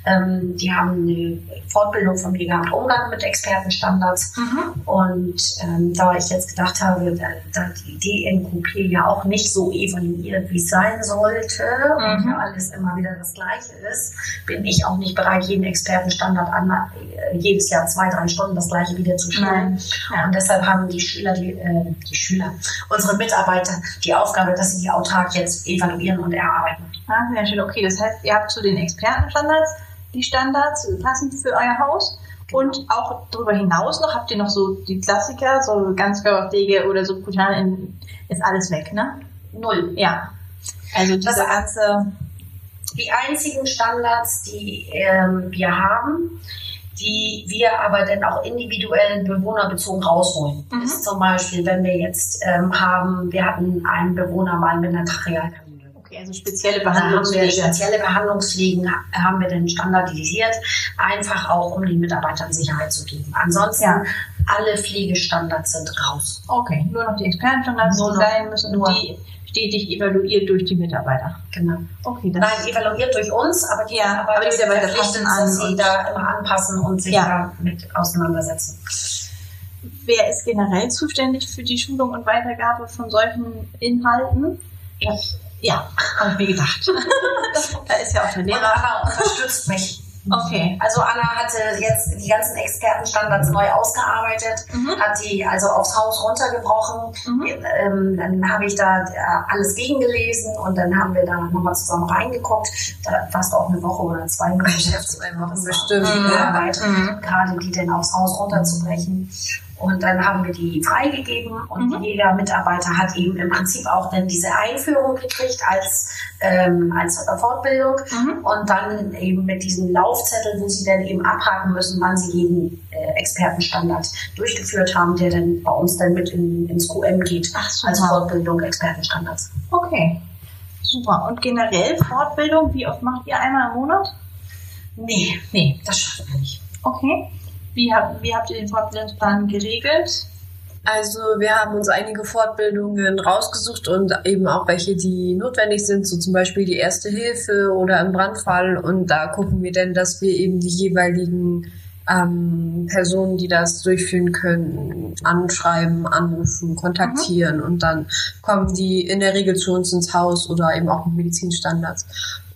Ähm, die haben eine Fortbildung von mir gehabt, Umgang mit Expertenstandards. Mhm. Und ähm, da ich jetzt gedacht habe, da, da die DNQP ja auch nicht so evaluiert, wie es sein sollte mhm. und ja alles immer wieder das Gleiche ist, bin ich auch nicht bereit, jeden Expertenstandard an, äh, jedes Jahr zwei, drei Stunden das Gleiche wieder zu stellen. Ja. Und deshalb haben die Schüler, die, äh, die Schüler, unsere Mitarbeiter, Mitarbeiter die Aufgabe, dass sie die autark jetzt evaluieren und erarbeiten. Ah, sehr schön. Okay, das heißt, ihr habt zu den Expertenstandards die Standards passend für euer Haus. Genau. Und auch darüber hinaus noch habt ihr noch so die Klassiker, so Ganzkörperpflege oder so Kutan, ist alles weg, ne? Null. Ja. Also diese ganze. Die einzigen Standards, die ähm, wir haben, die wir aber dann auch individuell bewohnerbezogen rausholen. Mhm. ist zum Beispiel, wenn wir jetzt ähm, haben, wir hatten einen Bewohner mal mit einer Trachealkanüle. Okay, also spezielle Behandlungswege. Spezielle Behandlungswegen haben wir dann standardisiert, einfach auch um den Mitarbeitern Sicherheit zu geben. Ansonsten ja. Alle Pflegestandards sind raus. Okay, nur noch die Expertenstandards, die sein müssen, nur die stetig evaluiert durch die Mitarbeiter. Genau. Okay, Nein, evaluiert durch uns, aber die ja, aber die Mitarbeiter an sie da immer anpassen und sich ja. damit auseinandersetzen. Wer ist generell zuständig für die Schulung und Weitergabe von solchen Inhalten? Ich. Ja, habe ich mir gedacht. da ist ja auch der Lehrer. Und Anna unterstützt mich. Okay. Also Anna hatte jetzt die ganzen Expertenstandards neu ausgearbeitet, mhm. hat die also aufs Haus runtergebrochen. Mhm. Ähm, dann habe ich da äh, alles gegengelesen und dann haben wir da nochmal zusammen reingeguckt. Da warst du auch eine Woche oder zwei. Zwei Wochen bestimmt. Arbeit, mhm. gerade die dann aufs Haus runterzubrechen. Und dann haben wir die freigegeben und Mhm. jeder Mitarbeiter hat eben im Prinzip auch dann diese Einführung gekriegt als, ähm, als Fortbildung Mhm. und dann eben mit diesem Laufzettel, wo sie dann eben abhaken müssen, wann sie jeden äh, Expertenstandard durchgeführt haben, der dann bei uns dann mit in, ins QM geht Ach, als. Fortbildung Expertenstandards. Okay. Super. Und generell Fortbildung, wie oft macht ihr einmal im Monat? Nee, Nee. das schaffen wir nicht. Okay. Wie, hab, wie habt ihr den Fortbildungsplan geregelt? Also wir haben uns einige Fortbildungen rausgesucht und eben auch welche, die notwendig sind, so zum Beispiel die Erste Hilfe oder im Brandfall. Und da gucken wir dann, dass wir eben die jeweiligen ähm, Personen, die das durchführen können, anschreiben, anrufen, kontaktieren und dann kommen die in der Regel zu uns ins Haus oder eben auch mit Medizinstandards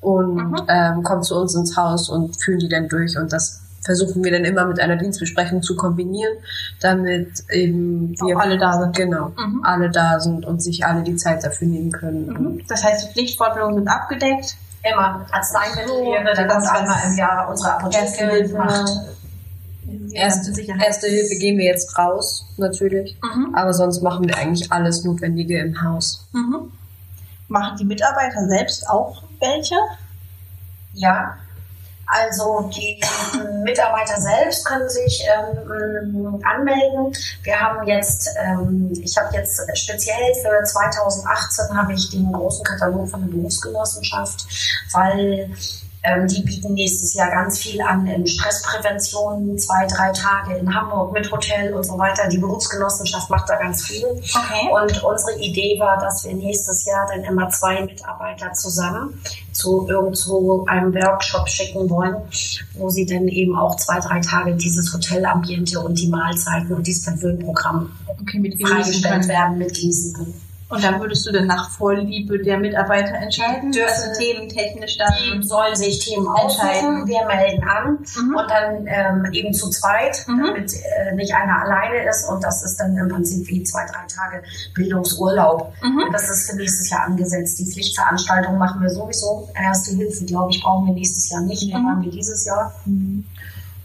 und Mhm. ähm, kommen zu uns ins Haus und führen die dann durch und das versuchen wir dann immer mit einer Dienstbesprechung zu kombinieren, damit eben wir Auch alle da sind. Genau, Mhm. alle da sind und sich alle die Zeit dafür nehmen können. Mhm. Das heißt, die Pflichtfortbildungen sind abgedeckt. Immer Arzneimittel, So, dann das einmal im Jahr unsere Erste Apotheke, Hilfe. macht Erste, Sicherheit. Erste Hilfe gehen wir jetzt raus, natürlich. Mhm. Aber sonst machen wir eigentlich alles Notwendige im Haus. Mhm. Machen die Mitarbeiter selbst auch welche? Ja, also die Mitarbeiter selbst können sich ähm, anmelden. Wir haben jetzt, ähm, ich habe jetzt speziell für 2018 habe ich den großen Katalog von der Berufsgenossenschaft, weil ähm, die bieten nächstes Jahr ganz viel an in Stressprävention, zwei, drei Tage in Hamburg mit Hotel und so weiter. Die Berufsgenossenschaft macht da ganz viel. Okay. Und unsere Idee war, dass wir nächstes Jahr dann immer zwei Mitarbeiter zusammen zu irgend so einem Workshop schicken wollen, wo sie dann eben auch zwei, drei Tage dieses Hotelambiente und die Mahlzeiten und dieses Verwöhnprogramm Okay, freigestellt werden mit können. Und dann würdest du dann nach Vorliebe der Mitarbeiter entscheiden? Die dürfen- also thementechnisch Die dann. sollen sich Themen aussuchen, wir melden an Mhm. und dann ähm, eben zu zweit, Mhm. damit äh, nicht einer alleine ist und das ist dann im Prinzip wie zwei, drei Tage Bildungsurlaub. Mhm. Das ist für nächstes Jahr angesetzt. Die Pflichtveranstaltung machen wir sowieso. Erste Hilfe, glaube ich, brauchen wir nächstes Jahr nicht. Mhm. machen wir dieses Jahr.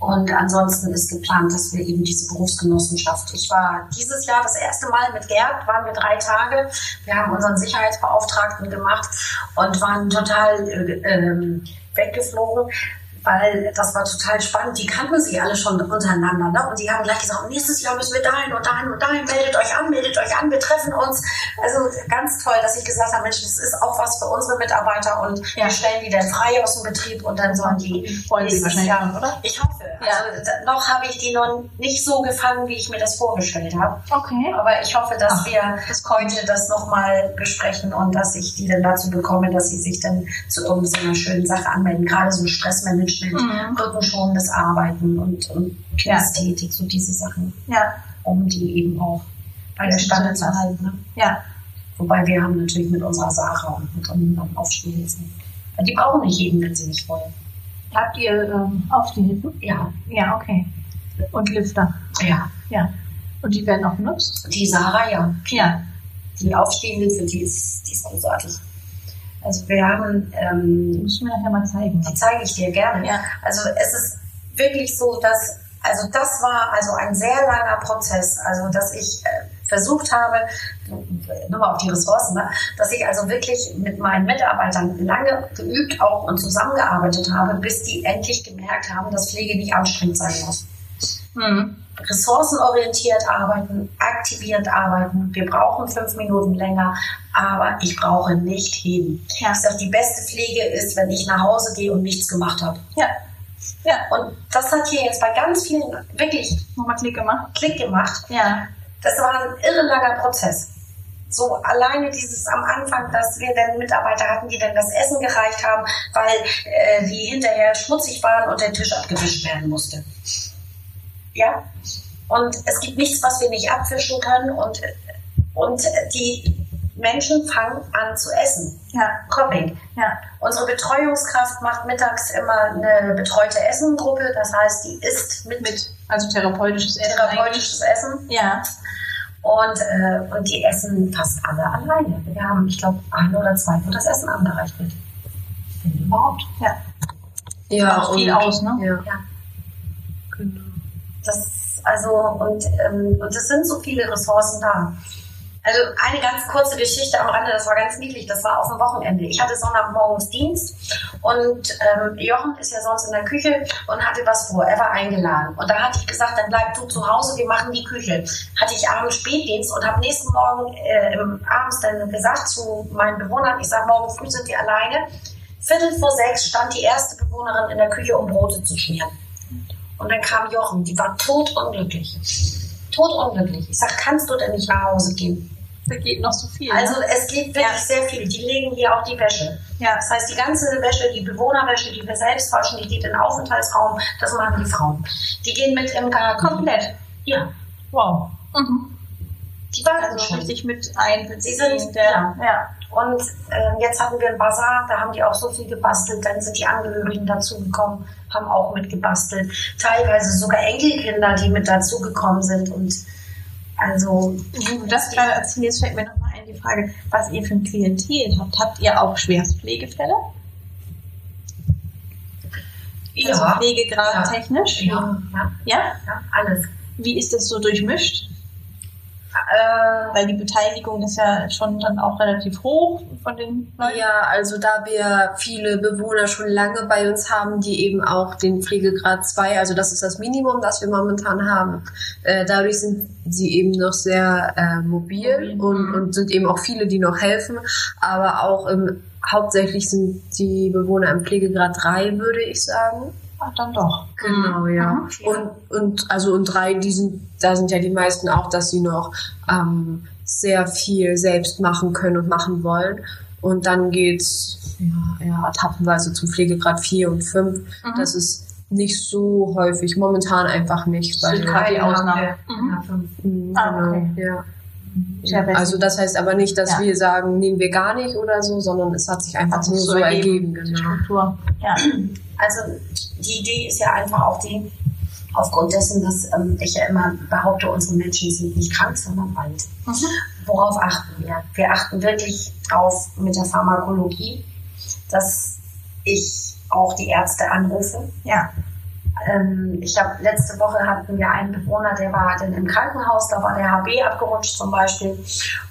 Und ansonsten ist geplant, dass wir eben diese Berufsgenossenschaft. Ich war dieses Jahr das erste Mal mit Gerd, waren wir drei Tage. Wir haben unseren Sicherheitsbeauftragten gemacht und waren total äh, ähm, weggeflogen. Weil das war total spannend. Die kannten sie alle schon untereinander. Ne? Und die haben gleich gesagt, nächstes Jahr müssen wir dahin und dahin und dahin. Meldet euch an, meldet euch an, wir treffen uns. Also ganz toll, dass ich gesagt habe, Mensch, das ist auch was für unsere Mitarbeiter und Ja. wir stellen die dann frei aus dem Betrieb und dann sollen die sich nächstes wahrscheinlich Jahr- schon, oder? ich hoffe. Also, da, noch habe ich die noch nicht so gefangen, wie ich mir das vorgestellt habe. Okay. Aber ich hoffe, dass Ach, wir heute das nochmal besprechen und dass ich die dann dazu bekomme, dass sie sich dann zu irgendeiner schönen Sache anmelden. Gerade so Stressmanagement, Mhm. rückenschonendes Arbeiten und, und Kinesthetik, so diese Sachen, Ja, um die eben auch bei der Stange zu halten. Ne? ja. Wobei wir haben natürlich mit unserer Sarah und mit unseren Aufstehhilfen. Die brauchen nicht jeden, wenn sie nicht wollen. Habt ihr ähm, Aufstehhilfen? Ja, Ja, okay. Und Lifter? ja. Ja. Und die werden auch benutzt? Die Sarah, ja. Ja. die Aufstehhilfe, die ist, die ist großartig. Also wir haben, Die ähm, musst du mir nachher mal zeigen. die zeige ich dir gerne. Ja. Also es ist wirklich so, dass, also das war also ein sehr langer Prozess, also dass ich äh, versucht habe, nur mal auf die Ressourcen, ne, dass ich also wirklich mit meinen Mitarbeitern lange geübt auch und zusammengearbeitet habe, bis die endlich gemerkt haben, dass Pflege nicht anstrengend sein muss Mhm. Ressourcenorientiert arbeiten, aktivierend arbeiten. Wir brauchen fünf Minuten länger, aber ich brauche nicht heben. Ja. Ich sage, die beste Pflege ist, wenn ich nach Hause gehe und nichts gemacht habe. Ja. Ja. Und das hat hier jetzt bei ganz vielen wirklich Nochmal Klick gemacht. Klick gemacht. Ja. Das war ein irre langer Prozess. So alleine dieses am Anfang, dass wir dann Mitarbeiter hatten, die dann das Essen gereicht haben, weil äh, die hinterher schmutzig waren und der Tisch abgewischt werden musste. Ja. Und es gibt nichts, was wir nicht abwischen können und, und die Menschen fangen an zu essen. Ja. Copping. Ja. Unsere Betreuungskraft macht mittags immer eine betreute Essengruppe, das heißt, die isst mit, mit Also therapeutisches Essen. therapeutisches Essen. Ja. Und, äh, und die essen fast alle alleine. Wir haben, ich glaube, ein oder zwei, wo das Essen angereicht wird. Wenn überhaupt. Ja. Ja, Macht viel aus, ne? Ja. Ja. Das, Also, und, ähm, und es sind so viele Ressourcen da. Also eine ganz kurze Geschichte am Rande, das war ganz niedlich, das war auf dem Wochenende. Ich hatte Sonntagmorgens Dienst und ähm, Jochen ist ja sonst in der Küche und hatte was vor. Er war eingeladen. Und da hatte ich gesagt, dann bleib du zu Hause, wir machen die Küche. Hatte ich abends Spätdienst und habe nächsten Morgen äh, abends dann gesagt zu meinen Bewohnern, ich sage, morgen früh sind die alleine. Viertel vor sechs stand die erste Bewohnerin in der Küche, um Brote zu schmieren. Und dann kam Jochen, die war totunglücklich. Totunglücklich. Ich sag, kannst du denn nicht nach Hause gehen? Da geht noch so viel. Also ne? es geht wirklich Ja. sehr viel. Die legen hier auch die Wäsche. ja. Das heißt, die ganze Wäsche, die Bewohnerwäsche, die wir selbst waschen, die geht in den Aufenthaltsraum. Das machen die Frauen. Die gehen mit im Garten. komplett. Ja, Wow. Mhm. die waren Also schon. richtig mit einbeziehen. Sie sind- der, ja. ja. Und äh, jetzt hatten wir einen Bazar, da haben die auch so viel gebastelt. Dann sind die Angehörigen dazugekommen, haben auch mit gebastelt. Teilweise sogar Enkelkinder, die mit dazugekommen sind. Und also du das gerade erzählst, fällt mir nochmal ein die Frage, was ihr für ein Klientel habt. Habt ihr auch Schwerstpflegefälle? Also ja, Pflegegrad Ja. technisch? ja, ja, Ja? ja, alles. Wie ist das so durchmischt? Äh, Weil die Beteiligung ist ja schon dann auch relativ hoch von den Leuten. Ja, also da wir viele Bewohner schon lange bei uns haben, die eben auch den Pflegegrad 2, also das ist das Minimum, das wir momentan haben, äh, dadurch sind sie eben noch sehr äh, mobil Mobil, und, mhm. und sind eben auch viele, die noch helfen, aber auch im, hauptsächlich sind die Bewohner im Pflegegrad 3, würde ich sagen. Ach, dann doch. Genau, ja. Mhm. Und, und also und drei, die sind, da sind ja die meisten auch, dass sie noch ähm, sehr viel selbst machen können und machen wollen. Und dann geht's ja, ja, etappenweise zum Pflegegrad 4 und 5. Mhm. Das ist nicht so häufig, momentan einfach nicht. Weil, Sind gerade die Ausnahme. Mhm. Ja. Mhm, Ah, genau, okay. ja. Sehr besser. Also das heißt aber nicht, dass Ja. wir sagen, nehmen wir gar nicht oder so, sondern es hat sich einfach sich nur so ergeben, ergeben. Genau. Struktur. Ja. Also die Idee ist ja einfach auch die, aufgrund dessen, dass ähm, ich ja immer behaupte, unsere Menschen sind nicht krank, sondern alt. Mhm. Worauf achten wir? Wir achten wirklich drauf mit der Pharmakologie, dass ich auch die Ärzte anrufe. Ja. Ähm, ich habe letzte Woche hatten wir einen Bewohner, der war dann im Krankenhaus, da war der HB abgerutscht zum Beispiel.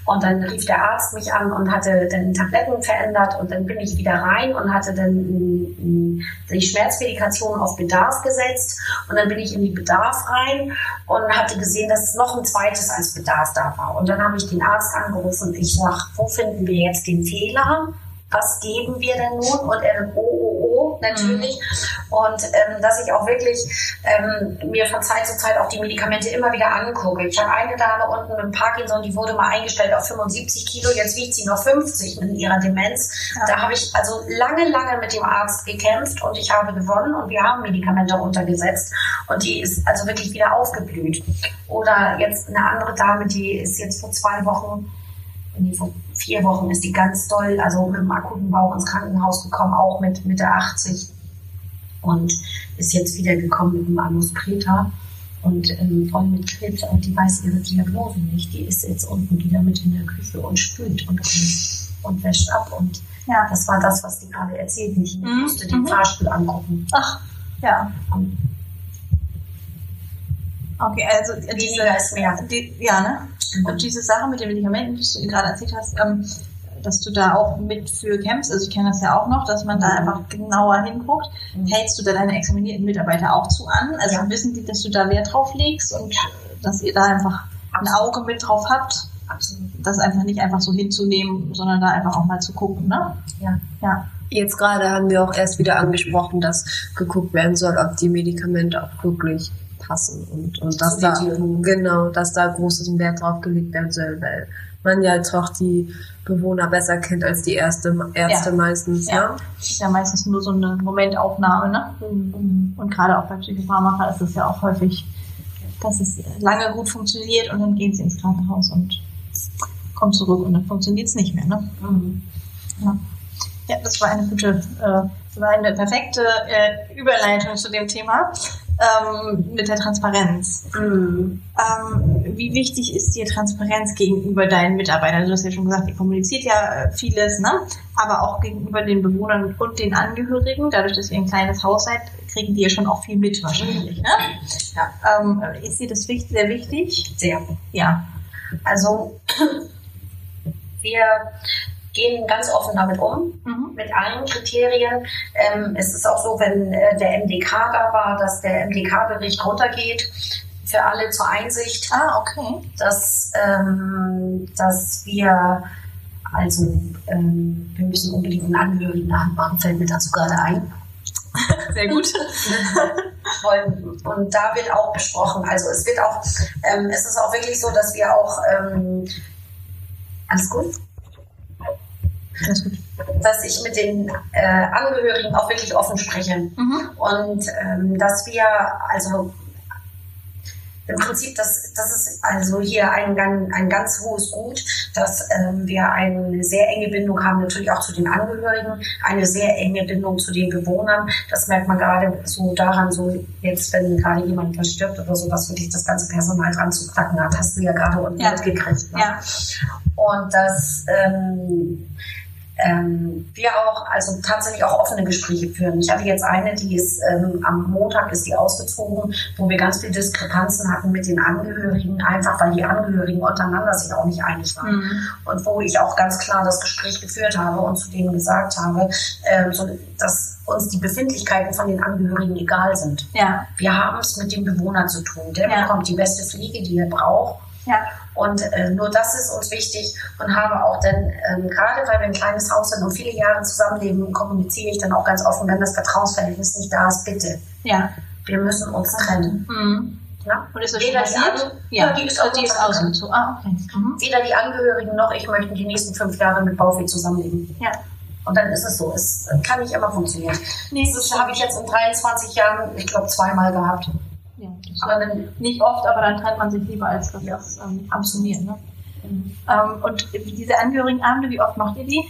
Und dann rief der Arzt mich an und hatte dann Tabletten verändert und dann bin ich wieder rein und hatte dann die Schmerzmedikation auf Bedarf gesetzt und dann bin ich in die Bedarf rein und hatte gesehen, dass noch ein zweites als Bedarf da war. Und dann habe ich den Arzt angerufen und ich sag, wo finden wir jetzt den Fehler? Was geben wir denn nun? Und er dann, oh, oh, oh, natürlich. Und ähm, dass ich auch wirklich ähm, mir von Zeit zu Zeit auch die Medikamente immer wieder angucke. Ich habe eine Dame unten mit Parkinson, die wurde mal eingestellt auf 75 Kilo, jetzt wiegt sie noch 50 in ihrer Demenz. Ja. Da habe ich also lange, lange mit dem Arzt gekämpft und ich habe gewonnen und wir haben Medikamente runtergesetzt und die ist also wirklich wieder aufgeblüht. Oder jetzt eine andere Dame, die ist jetzt vor zwei Wochen nee, vor vier Wochen ist die ganz doll, also mit einem akuten Bauch ins Krankenhaus gekommen, auch mit Mitte 80 und ist jetzt wieder gekommen mit einem Anus Preta und ähm, voll mit Krebs und die weiß ihre Diagnose nicht. Die ist jetzt unten wieder mit in der Küche und spült und alles und wäscht ab und Ja. das war das, was die gerade erzählt. Ich Mhm. musste den Mhm. Fahrstuhl angucken. Ach, ja. Und Okay, also diese, ist mehr. die, ja, ne? Und diese Sache mit den Medikamenten, die du gerade erzählt hast, ähm, dass du da auch mit für kämpfst, also ich kenne das ja auch noch, dass man da Mhm. einfach genauer hinguckt. Mhm. Hältst du da deine examinierten Mitarbeiter auch zu an? Also Ja. wissen die, dass du da Wert drauf legst und dass ihr da einfach ein. Auge mit drauf habt, Absolut. das einfach nicht einfach so hinzunehmen, sondern da einfach auch mal zu gucken, ne? Ja. Ja. Jetzt gerade haben wir auch erst wieder angesprochen, dass geguckt werden soll, ob die Medikamente auch wirklich passen und, und dass da genau, dass da großes Wert drauf gelegt werden soll, weil man ja doch die Bewohner besser kennt als die erste Ärzte Ja. meistens. Ja. Ne? Das ist ja meistens nur so eine Momentaufnahme, ne? Und gerade auch bei Psychopharmaka ist es ja auch häufig, dass es lange gut funktioniert und dann gehen sie ins Krankenhaus und kommen zurück und dann funktioniert es nicht mehr, ne? Mhm. Ja. ja, das war eine gute, äh, das war eine perfekte äh, Überleitung zu dem Thema. Ähm, mit der Transparenz. Mhm. Ähm, wie wichtig ist dir Transparenz gegenüber deinen Mitarbeitern? Du hast ja schon gesagt, ihr kommuniziert ja äh, vieles, ne? aber auch gegenüber den Bewohnern und den Angehörigen. Dadurch, dass ihr ein kleines Haus seid, kriegen die ja schon auch viel mit wahrscheinlich. Ne? Ja. Ähm, ist dir das wichtig, sehr wichtig? Sehr. Ja. Also wir gehen ganz offen damit um, Mhm. mit allen Kriterien. Ähm, es ist auch so, wenn äh, der MDK da war, dass der MDK-Bericht runtergeht für alle zur Einsicht, Ah, okay. dass, ähm, dass wir also ähm, wir müssen unbedingt einen Angehörigen anmachen, fällt mir dazu gerade ein. Sehr gut. Und da wird auch besprochen. Also es wird auch, ähm, es ist auch wirklich so, dass wir auch ähm, Alles gut. Dass ich mit den äh, Angehörigen auch wirklich offen spreche Mhm. und ähm, dass wir also im Prinzip, das, das ist also hier ein, ein ganz hohes Gut, dass ähm, wir eine sehr enge Bindung haben, natürlich auch zu den Angehörigen, eine sehr enge Bindung zu den Bewohnern. Das merkt man gerade so daran, so jetzt, wenn gerade jemand verstirbt oder so, was wirklich das ganze Personal dran zu knacken hat, hast du ja gerade unten Ja. mitgekriegt. Ne? Ja. Und dass ähm, ähm, wir auch also tatsächlich auch offene Gespräche führen. Ich hatte jetzt eine, die ist ähm, am Montag ist die ausgezogen, wo wir ganz viele Diskrepanzen hatten mit den Angehörigen, einfach weil die Angehörigen untereinander sich auch nicht einig waren. Mhm. Und wo ich auch ganz klar das Gespräch geführt habe und zu denen gesagt habe, ähm, so, dass uns die Befindlichkeiten von den Angehörigen egal sind. Ja. Wir haben es mit dem Bewohner zu tun. Der Ja. bekommt die beste Pflege, die er braucht. Ja. Und äh, nur das ist uns wichtig und habe auch dann, ähm, gerade weil wir ein kleines Haus sind und viele Jahre zusammenleben, kommuniziere ich dann auch ganz offen, wenn das Vertrauensverhältnis nicht da ist, bitte. Ja. Wir müssen uns trennen. Mhm. Ne? Und ist das schon Weder die, passiert? An ja, die ist auch die ist außen. So, ah, okay. Mhm. Weder die Angehörigen noch ich möchten die nächsten fünf Jahre mit Baufi zusammenleben. Ja. Und dann ist es so. Es kann nicht immer funktionieren. Nee, Das habe ich jetzt in 23 Jahren, ich glaube, zweimal gehabt. Ja, dann, nicht oft, aber dann trennt man sich lieber, als dass das ähm, funktioniert. Ne? Ähm, und diese Angehörigenabende, wie oft macht ihr die?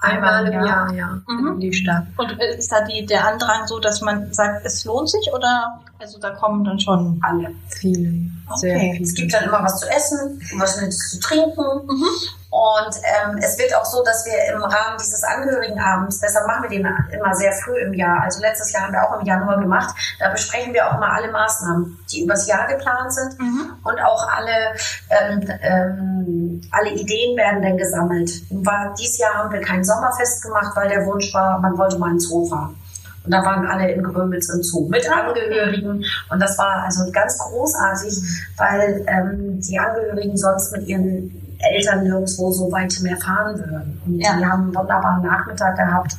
Einmal im Jahr, ja. Mhm. In die Stadt. Und äh, ist da die, der Andrang so, dass man sagt, es lohnt sich oder also da kommen dann schon alle. Viele. Sehr Okay. viele. Es gibt dann immer was zu essen, was Nettes zu trinken. Mhm. Und ähm, es wird auch so, dass wir im Rahmen dieses Angehörigenabends, deshalb machen wir den immer sehr früh im Jahr, also letztes Jahr haben wir auch im Januar gemacht, da besprechen wir auch mal alle Maßnahmen, die übers Jahr geplant sind Mhm. und auch alle, ähm, ähm, alle Ideen werden dann gesammelt. War, dieses Jahr haben wir kein Sommerfest gemacht, weil der Wunsch war, man wollte mal ins Zoo fahren. Und da waren alle in Grömitz im Zoo mit Angehörigen. Und das war also ganz großartig, weil ähm, die Angehörigen sonst mit ihren Eltern nirgendwo so weit mehr fahren würden. Und Ja. die haben einen wunderbaren Nachmittag gehabt.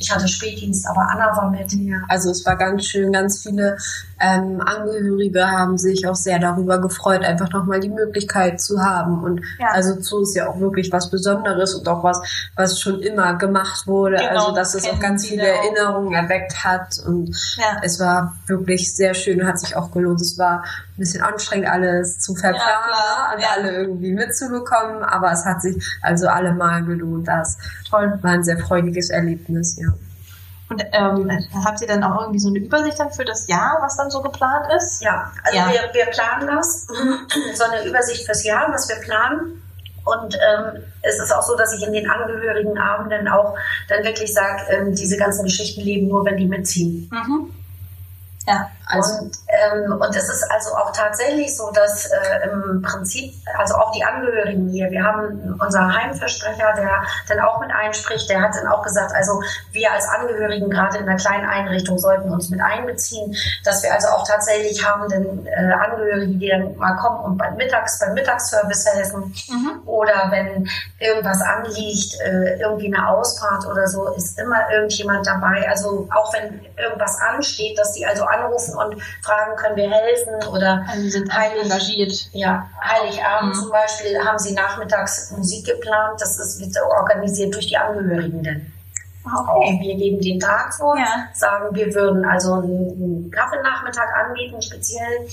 Ich hatte Spätdienst, aber Anna war mit. Ja, also es war ganz schön, ganz viele ähm, Angehörige haben sich auch sehr darüber gefreut, einfach nochmal die Möglichkeit zu haben. Und Ja. also Zoo ist ja auch wirklich was Besonderes und auch was, was schon immer gemacht wurde. Genau, also dass es auch ganz viele auch. Erinnerungen erweckt hat. Und Ja. es war wirklich sehr schön, hat sich auch gelohnt. Es war ein bisschen anstrengend, alles zu verplanen klar, und ja. alle irgendwie mitzubekommen, aber es hat sich also allemal gelohnt. Das Toll. war ein sehr freudiges Erlebnis, ja. Und ähm, habt ihr dann auch irgendwie so eine Übersicht dann für das Jahr, was dann so geplant ist? Ja, also Ja. Wir, wir planen das, so eine Übersicht fürs Jahr, was wir planen. Und ähm, es ist auch so, dass ich in den Angehörigenabenden auch dann wirklich sage, ähm, diese ganzen Geschichten leben nur, wenn die mitziehen. Mhm. Ja. Also und, ähm, und es ist also auch tatsächlich so, dass äh, im Prinzip, also auch die Angehörigen hier, wir haben unser Heimversprecher, der dann auch mit einspricht, der hat dann auch gesagt, also wir als Angehörigen gerade in einer kleinen Einrichtung sollten uns mit einbeziehen, dass wir also auch tatsächlich haben denn äh, Angehörige, die dann mal kommen und beim Mittags, beim Mittagsservice helfen Mhm. oder wenn irgendwas anliegt, äh, irgendwie eine Ausfahrt oder so, ist immer irgendjemand dabei. Also auch wenn irgendwas ansteht, dass die also anrufen und fragen, können wir helfen oder Also sind Heilig- engagiert. ja, Heiligabend Mhm. zum Beispiel haben sie nachmittags Musik geplant. Das ist, wird organisiert durch die Angehörigen denn. Ah, Auch Okay. wir geben den Tag vor, Ja. sagen, wir würden also einen, Kaffeenachmittag anbieten, speziell.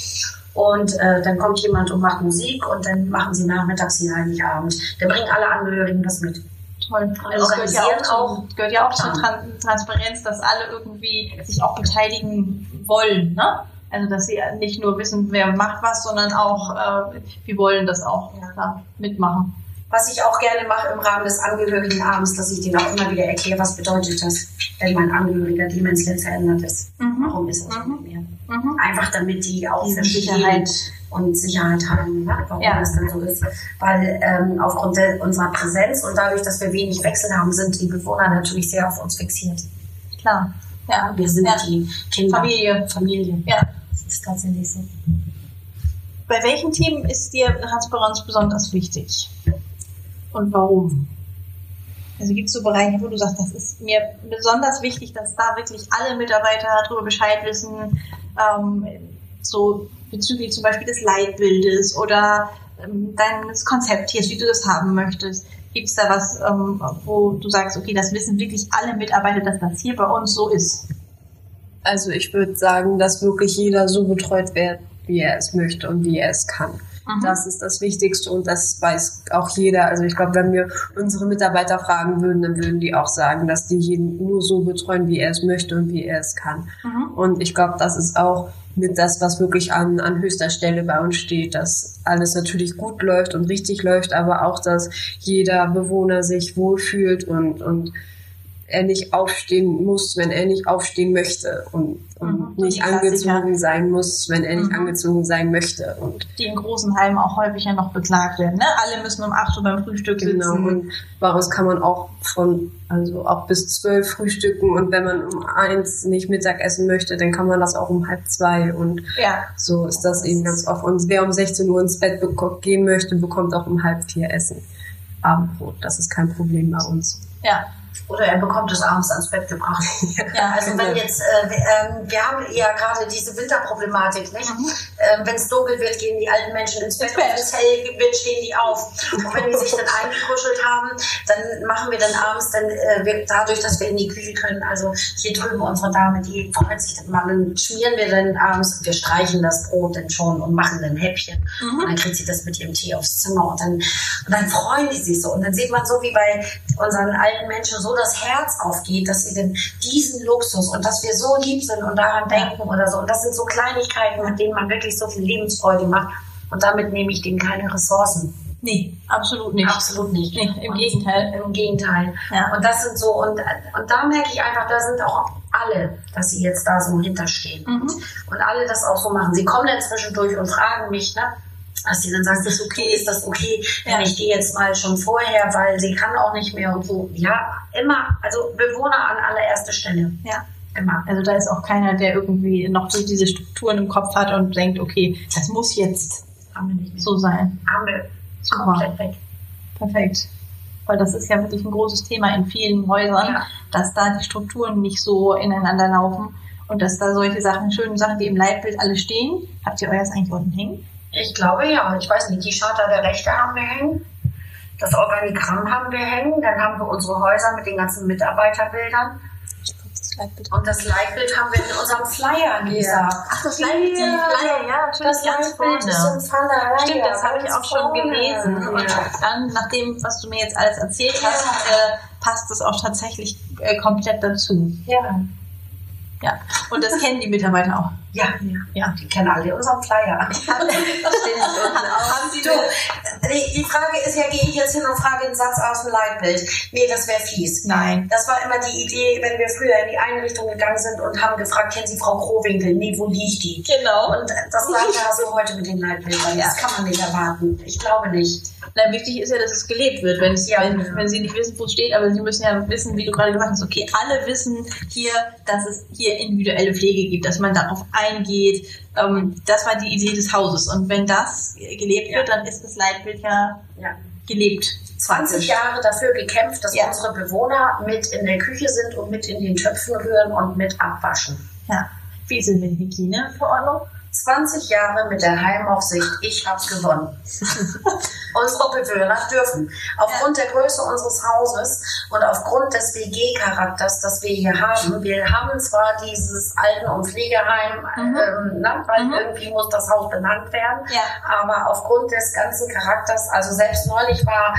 Und äh, dann kommt jemand und macht Musik und dann machen sie nachmittags den Heiligabend. Da bringen alle Angehörigen was mit. Toll. Also es gehört ja auch, organisieren auch gehört ja auch zur Transparenz, dass alle irgendwie sich auch beteiligen wollen. Ne? Also dass sie nicht nur wissen, wer macht was, sondern auch, äh, wir wollen das auch Ja. klar, mitmachen. Was ich auch gerne mache im Rahmen des Angehörigenabends, dass ich denen auch immer wieder erkläre, was bedeutet das, wenn mein Angehöriger dementiell verändert ist. Warum ist das so mit mir? Mhm. Einfach damit die auch Diese Sicherheit. und Sicherheit haben, ne? warum Ja. das dann so ist. Weil ähm, aufgrund der, unserer Präsenz und dadurch, dass wir wenig Wechsel haben, sind die Bewohner natürlich sehr auf uns fixiert. Klar. Ja. Wir sind ja. die Kinder. Familie. Familie. Ja. Das ist tatsächlich so. Bei welchen Themen ist dir Transparenz besonders wichtig? Und warum? Also gibt es so Bereiche, wo du sagst, das ist mir besonders wichtig, dass da wirklich alle Mitarbeiter darüber Bescheid wissen, ähm, so bezüglich zum Beispiel des Leitbildes oder ähm, deines Konzepttiers, wie du das haben möchtest. Gibt es da was, ähm, wo du sagst, okay, das wissen wirklich alle Mitarbeiter, dass das hier bei uns so ist? Also ich würde sagen, dass wirklich jeder so betreut wird, wie er es möchte und wie er es kann. Mhm. Das ist das Wichtigste und das weiß auch jeder. Also ich glaube, wenn wir unsere Mitarbeiter fragen würden, dann würden die auch sagen, dass die jeden nur so betreuen, wie er es möchte und wie er es kann. Mhm. Und ich glaube, das ist auch mit das, was wirklich an, an höchster Stelle bei uns steht, dass alles natürlich gut läuft und richtig läuft, aber auch, dass jeder Bewohner sich wohlfühlt und, und er nicht aufstehen muss, wenn er nicht aufstehen möchte und, und. Nicht angezogen sein muss, wenn er nicht Mhm. angezogen sein möchte. Und Die in großen Heimen auch häufig ja noch beklagt werden. Ne? Alle müssen um 8 Uhr beim Frühstück Genau, sitzen. und bei uns kann man auch von, also auch bis zwölf frühstücken und wenn man um eins nicht Mittag essen möchte, dann kann man das auch um halb zwei und Ja, so ist das eben ganz oft. Und wer um 16 Uhr ins Bett gehen möchte, bekommt auch um halb vier Essen. Abendbrot, das ist kein Problem bei uns. ja, Oder er bekommt es abends ans Bett gebracht. ja. Also wenn jetzt, äh, wir, ähm, wir haben ja gerade diese Winterproblematik, nicht? Mhm. Ähm, wenn es dunkel wird, gehen die alten Menschen ins Bett, und wenn es hell wird, stehen die auf. Und wenn die sich dann eingekuschelt haben, dann machen wir dann abends, dann äh, wir, dadurch, dass wir in die Küche können, also hier drüben unsere Dame, die freut sich dann mal, dann schmieren wir dann abends, wir streichen das Brot dann schon und machen dann Häppchen. Und Mhm. dann kriegt sie das mit ihrem Tee aufs Zimmer und dann, und dann freuen die sich so. Und dann sieht man so, wie bei unseren alten Menschen so das Herz aufgeht, dass sie denn diesen Luxus und dass wir so lieb sind und daran denken oder so. Und das sind so Kleinigkeiten, mit denen man wirklich so viel Lebensfreude macht. Und damit nehme ich denen keine Ressourcen. Nee, absolut nicht. Absolut nicht. Nee, im Und- Gegenteil. Im Gegenteil. Ja. Und das sind so, und, und da merke ich einfach, da sind auch alle, dass sie jetzt da so hinterstehen. Mhm. Und alle das auch so machen. Sie kommen dann zwischendurch und fragen mich, ne? Dass sie dann sagen, ist das okay, ist das okay, wenn Ja. ich gehe jetzt mal schon vorher, weil sie kann auch nicht mehr und so. Ja, immer, also Bewohner an allererster Stelle. Ja. Immer. Also da ist auch keiner, der irgendwie noch so diese Strukturen im Kopf hat und denkt, okay, das muss jetzt so sein. Haben wir Super. komplett weg. Perfekt. Weil das ist ja wirklich ein großes Thema in vielen Häusern, Ja. dass da die Strukturen nicht so ineinander laufen und dass da solche Sachen, schöne Sachen, die im Leitbild alle stehen. Habt ihr euers eigentlich unten hängen? Ich glaube ja. Ich weiß nicht, die Charta der Rechte haben wir hängen. Das Organigramm haben wir hängen. Dann haben wir unsere Häuser mit den ganzen Mitarbeiterbildern. Das. Und das Leitbild haben wir in unserem Flyer, Lisa. Ach, das Leitbild, die Flyer, ja, Das Leitbild ist im Flyer. Stimmt, das habe ich auch schon gelesen. Und Ja. dann, nach dem, was du mir jetzt alles erzählt hast, äh, passt das auch tatsächlich äh, komplett dazu. Ja. Ja. Und das kennen die Mitarbeiter auch. Ja. Ja. Die kennen alle unseren Flyer. Haben Sie die, die Frage ist ja, gehe ich jetzt hin und frage einen Satz aus dem Leitbild? Nee, das wäre fies. Nein. Das war immer die Idee, wenn wir früher in die Einrichtung gegangen sind und haben gefragt, kennen Sie Frau Krowinkel? Nee, wo liegt die? Genau. Und das gleiche hast du heute mit den Leitbildern. Ja. Das kann man nicht erwarten. Ich glaube nicht. Na, wichtig ist ja, dass es gelebt wird, wenn, es, Ja, wenn, genau. wenn sie nicht wissen, wo es steht, aber sie müssen ja wissen, wie du gerade gesagt hast, okay, alle wissen hier, dass es hier individuelle Pflege gibt, dass man darauf eingeht. Ähm, das war die Idee des Hauses. Und wenn das gelebt Ja. wird, dann ist das Leitbild ja, Ja. gelebt. 20 Jahre dafür gekämpft, dass Ja. unsere Bewohner mit in der Küche sind und mit in den Töpfen rühren und mit abwaschen. Ja. Wie ist es mit Hygieneverordnung? 20 Jahre mit der Heimaufsicht, ich hab's gewonnen. Unsere Bewohner dürfen. Aufgrund der Größe unseres Hauses und aufgrund des WG-Charakters, das wir hier haben, wir haben zwar dieses Alten- und Pflegeheim, Mhm. ähm, ne, weil Mhm. irgendwie muss das Haus benannt werden, Ja. aber aufgrund des ganzen Charakters, also selbst neulich war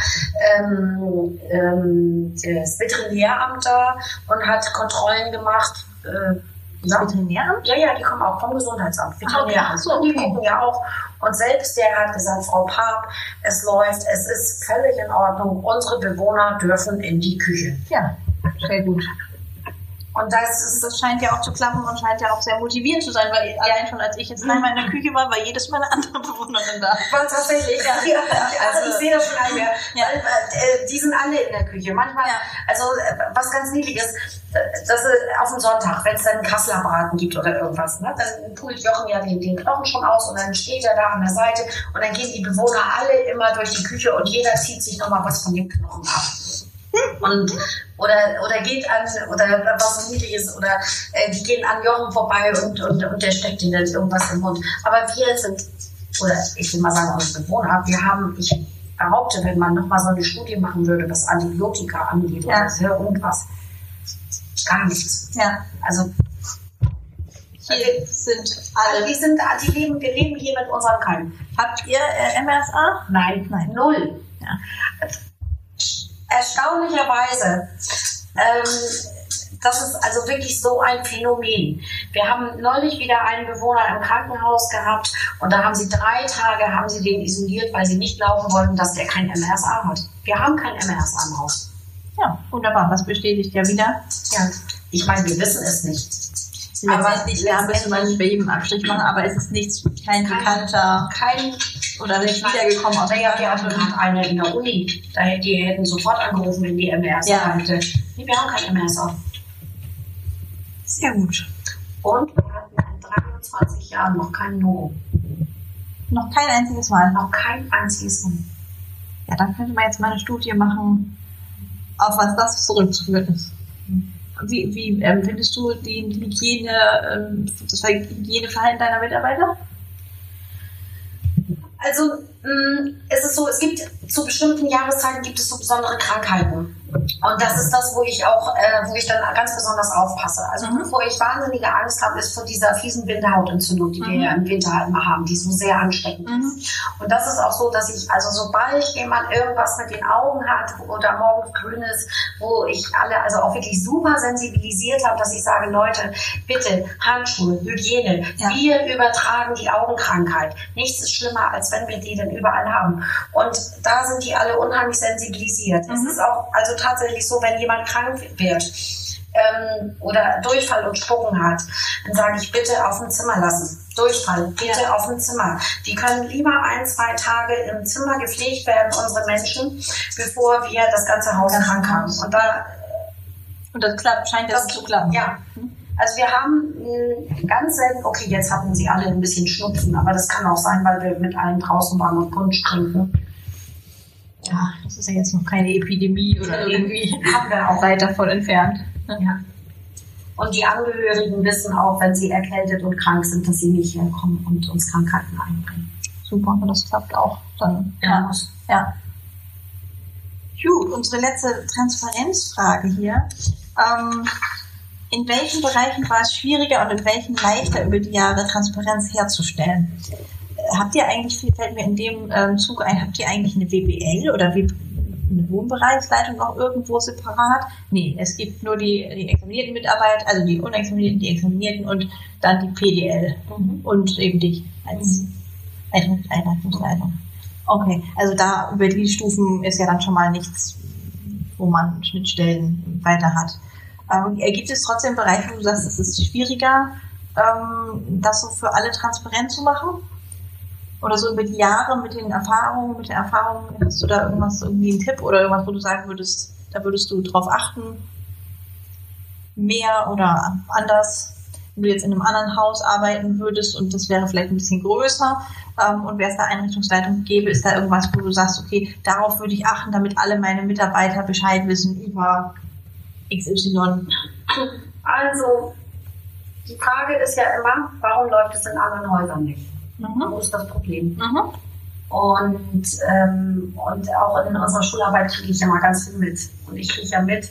ähm, ähm, das Veterinäramt da und hat Kontrollen gemacht. Äh, ja. Veterinäramt? Ja, ja, die kommen auch vom Gesundheitsamt. Ah, okay. Veterinäramt. Ach so, Die okay. gucken ja auch. Und selbst der hat gesagt, Frau Paap, es läuft, es ist völlig in Ordnung. Unsere Bewohner dürfen in die Küche. Ja, sehr gut. Und das ist Das scheint ja auch zu klappen und scheint ja auch sehr motivierend zu sein, weil allein schon als ich jetzt einmal in der Küche war, war jedes Mal eine andere Bewohnerin da. war tatsächlich. Ja, Ja, also, also- ich sehe das schon einmal. Ja. Weil, äh, die sind alle in der Küche. Manchmal, Ja. also äh, was ganz niedlich ist, auf dem Sonntag, wenn es dann einen Kasseler Braten gibt oder irgendwas, ne, dann pult Jochen ja den, den Knochen schon aus und dann steht er da an der Seite und dann gehen die Bewohner alle immer durch die Küche und jeder zieht sich nochmal was von dem Knochen ab. Und, oder, oder geht an, oder was so niedlich ist, oder äh, die gehen an Jochen vorbei und, und, und der steckt ihnen dann irgendwas im Mund. Aber wir sind, oder ich will mal sagen, unsere Bewohner, wir haben, ich behaupte, wenn man nochmal so eine Studie machen würde, was Antibiotika angeht Ja. oder irgendwas, gar nichts. Ja, Also, hier sind alle, die sind, die leben, wir leben hier mit unserem Keim. Habt ihr äh, MRSA? Nein, Nein. null. Ja. Erstaunlicherweise, ähm, das ist also wirklich so ein Phänomen. Wir haben neulich wieder einen Bewohner im Krankenhaus gehabt und da haben sie drei Tage, haben sie den isoliert, weil sie nicht glauben wollten, dass der kein MRSA hat. Wir haben kein MRSA im Haus. Ja, wunderbar. Das bestätigt ja wieder. Ja. Ich meine, wir wissen es nicht. Aber Aber nicht, ja, müsste man nicht bei jedem Abstrich machen, aber es ist nichts, kein Kein- bekannter Kein oder nicht wiedergekommen aus Naja, wir hatten gerade eine in der Uni. Da hätten die hätten sofort angerufen, wenn die MRSA Ja. hätte. Nee, wir haben kein MRSA. Sehr gut. Und wir hatten in 23 Jahren noch kein Neuro. Noch kein einziges Mal. Noch kein einziges Mal. Ja, dann könnte man jetzt mal eine Studie machen, auf was das zurückzuführen ist. Wie, wie ähm, findest du die Hygiene, ähm, das Hygieneverhalten deiner Mitarbeiter? Also mh, es ist so, es gibt zu bestimmten Jahreszeiten gibt es so besondere Krankheiten. Und das ist das, wo ich auch, äh, wo ich dann ganz besonders aufpasse. Also Mhm. wovor ich wahnsinnige Angst habe, ist vor dieser fiesen Winterhautentzündung, die wir Mhm. ja im Winter halt immer haben, die so sehr ansteckend ist. Und das ist auch so, dass ich, also sobald jemand irgendwas mit den Augen hat oder morgens grün ist, wo ich alle also auch wirklich super sensibilisiert habe, dass ich sage, Leute, bitte Handschuhe, Hygiene, Ja. wir übertragen die Augenkrankheit. Nichts ist schlimmer, als wenn wir die dann überall haben. Und da sind die alle unheimlich sensibilisiert. Es Mhm. ist auch also tatsächlich so, wenn jemand krank wird, ähm, oder Durchfall und Spucken hat, dann sage ich bitte auf dem Zimmer lassen. Durchfall, bitte Ja. auf dem Zimmer. Die können lieber ein, zwei Tage im Zimmer gepflegt werden, unsere Menschen, bevor wir das ganze Haus Das krank haben. Haus. Und da Und das klappt, scheint das, Das- zu klappen. ja. Also wir haben ganz selten, okay, jetzt hatten sie alle ein bisschen Schnupfen, aber das kann auch sein, weil wir mit allen draußen waren und Punsch trinken. Ja, das ist ja jetzt noch keine Epidemie oder irgendwie Haben wir auch. weit davon entfernt. Ja. Und die Angehörigen wissen auch, wenn sie erkältet und krank sind, dass sie nicht herkommen und uns Krankheiten einbringen. Super, und das klappt auch dann. Ja. Ja. Gut, unsere letzte Transparenzfrage hier. Ähm, in welchen Bereichen war es schwieriger und in welchen leichter über die Jahre Transparenz herzustellen? Äh, Habt ihr eigentlich, fällt mir in dem ähm, Zug ein, habt ihr eigentlich eine WBL oder W- eine Wohnbereichsleitung noch irgendwo separat? Nee, es gibt nur die, die examinierten Mitarbeiter, also die unexaminierten, die examinierten und dann die PDL Mhm. und eben dich als Einricht- Einrichtungsleitung. Okay, also da über die Stufen ist ja dann schon mal nichts, wo man Schnittstellen weiter hat. Ähm, gibt es trotzdem Bereiche, wo du sagst, es ist schwieriger, ähm, das so für alle transparent zu machen? Oder so über die Jahre mit den Erfahrungen, mit den Erfahrungen, hast du da irgendwas, irgendwie einen Tipp oder irgendwas, wo du sagen würdest, da würdest du drauf achten? Mehr oder anders? Wenn du jetzt in einem anderen Haus arbeiten würdest und das wäre vielleicht ein bisschen größer ähm, und wer es da Einrichtungsleitung gäbe, ist da irgendwas, wo du sagst, okay, darauf würde ich achten, damit alle meine Mitarbeiter Bescheid wissen über XY. Also, Die Frage ist ja immer, warum läuft es in anderen Häusern nicht? Mhm. Wo ist das Problem? Mhm. Und, ähm, und auch in unserer Schularbeit kriege ich ja mal ganz viel mit. Und ich kriege ja mit,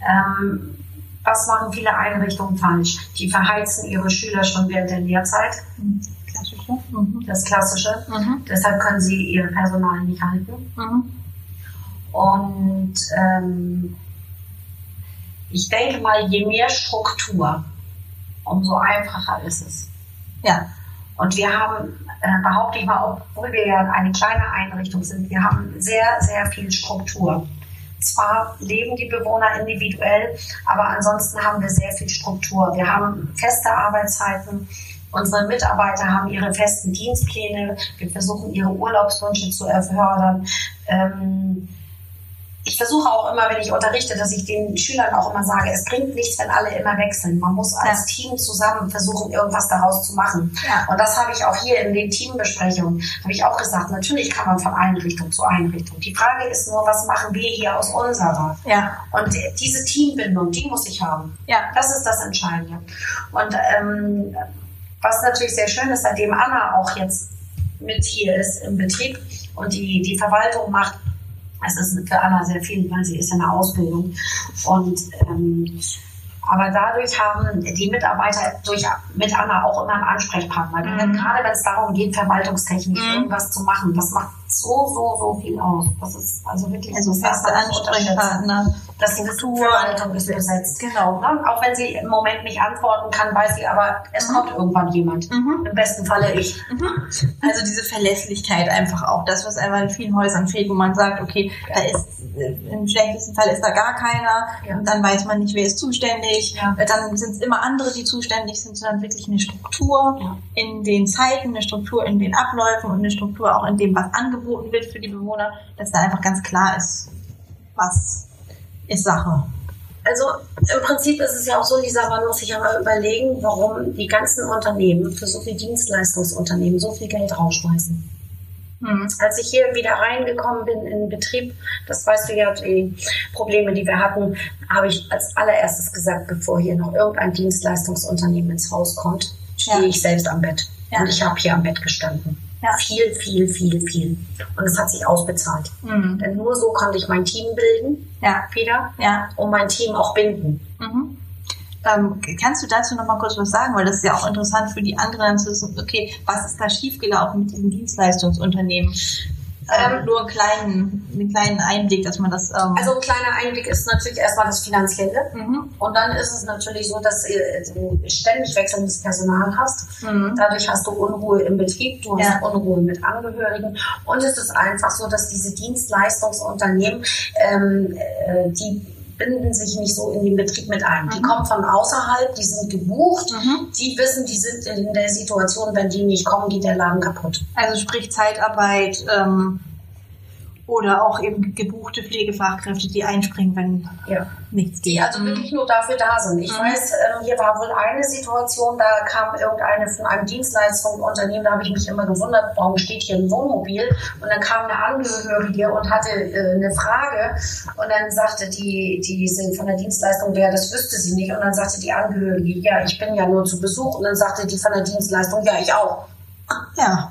ähm, was machen viele Einrichtungen falsch? Die verheizen ihre Schüler schon während der Lehrzeit, Klassische. Mhm. das Klassische. Mhm. Deshalb können sie ihr Personal nicht halten. Mhm. Und ähm, ich denke mal, je mehr Struktur, umso einfacher ist es. Ja. Und wir haben, äh, behaupte ich mal, obwohl wir ja eine kleine Einrichtung sind, wir haben sehr, sehr viel Struktur. Zwar leben die Bewohner individuell, aber ansonsten haben wir sehr viel Struktur. Wir haben feste Arbeitszeiten. Unsere Mitarbeiter haben ihre festen Dienstpläne. Wir versuchen, ihre Urlaubswünsche zu erfördern. Ähm, ich versuche auch immer, wenn ich unterrichte, dass ich den Schülern auch immer sage, es bringt nichts, wenn alle immer wechseln. Man muss als Team zusammen versuchen, irgendwas daraus zu machen. Ja. Und das habe ich auch hier in den Teambesprechungen, habe ich auch gesagt, natürlich kann man von Einrichtung zu Einrichtung. Die Frage ist nur, was machen wir hier aus unserer? Ja. Und diese Teambindung, die muss ich haben. Ja. Das ist das Entscheidende. Und ähm, was natürlich sehr schön ist, seitdem Anna auch jetzt mit hier ist im Betrieb und die, die Verwaltung macht, es ist für Anna sehr viel, weil sie ist in der Ausbildung. Und ähm, aber dadurch haben die Mitarbeiter durch, mit Anna auch immer einen Ansprechpartner. Mhm. Gerade wenn es darum geht, verwaltungstechnisch Mhm. irgendwas zu machen, das macht so, so, so viel aus. Das ist also wirklich Also das unterschätzen. Ansprechpartner. Dass die Verwaltung ist besetzt. Genau. Ne? Auch wenn sie im Moment nicht antworten kann, weiß sie aber, es Mhm. kommt irgendwann jemand. Mhm. Im besten Falle ich. Also diese Verlässlichkeit einfach auch, das, was einfach in vielen Häusern fehlt, wo man sagt, okay, da ist äh, im schlechtesten Fall ist da gar keiner, Ja. und dann weiß man nicht, wer ist zuständig, Ja. Dann sind es immer andere, die zuständig sind, sondern wirklich eine Struktur Ja. in den Zeiten, eine Struktur in den Abläufen und eine Struktur auch in dem, was angeboten wird für die Bewohner, dass da einfach ganz klar ist, was ist Sache. Also im Prinzip ist es ja auch so, Lisa, man muss sich ja mal überlegen, warum die ganzen Unternehmen für so viel Dienstleistungsunternehmen so viel Geld rausschmeißen. Hm. Als ich hier wieder reingekommen bin in den Betrieb, das weißt du ja, die Probleme, die wir hatten, habe ich als allererstes gesagt, bevor hier noch irgendein Dienstleistungsunternehmen ins Haus kommt, stehe Ja. ich selbst am Bett. Ja. Und ich habe hier am Bett gestanden. Ja. Viel, viel, viel, viel. Und es hat sich ausbezahlt. Hm. Denn nur so konnte ich mein Team bilden, Ja, wieder, ja. und mein Team auch binden. Mhm. Ähm, kannst du dazu noch mal kurz was sagen? Weil das ist ja auch interessant für die anderen zu wissen, okay, was ist da schiefgelaufen mit diesem Dienstleistungsunternehmen? Ähm, Ähm, nur einen kleinen, einen kleinen Einblick, dass man das... Ähm, Also ein kleiner Einblick ist natürlich erstmal das Finanzielle. mhm. Und dann ist es natürlich so, dass du ständig wechselndes Personal hast. Mhm. Dadurch hast du Unruhe im Betrieb, du hast Ja. Unruhe mit Angehörigen. Und es ist einfach so, dass diese Dienstleistungsunternehmen, ähm, äh, die binden sich nicht so in den Betrieb mit ein. Die Mhm. kommen von außerhalb, die sind gebucht. Mhm. Die wissen, die sind in der Situation, wenn die nicht kommen, geht der Laden kaputt. Also sprich Zeitarbeit ähm, oder auch eben gebuchte Pflegefachkräfte, die einspringen, wenn Ja. nichts die geht. also Mhm. wirklich nur dafür da sind. Ich Mhm. weiß, ähm, hier war wohl eine Situation, da kam irgendeine von einem Dienstleistungsunternehmen, da habe ich mich immer gewundert, warum steht hier ein Wohnmobil? Und dann kam eine Angehörige und hatte äh, eine Frage und dann sagte die, die sind von der Dienstleistung, wer, das wüsste sie nicht. Und dann sagte die Angehörige, ja, ich bin ja nur zu Besuch. Und dann sagte die von der Dienstleistung, ja, ich auch. Ja,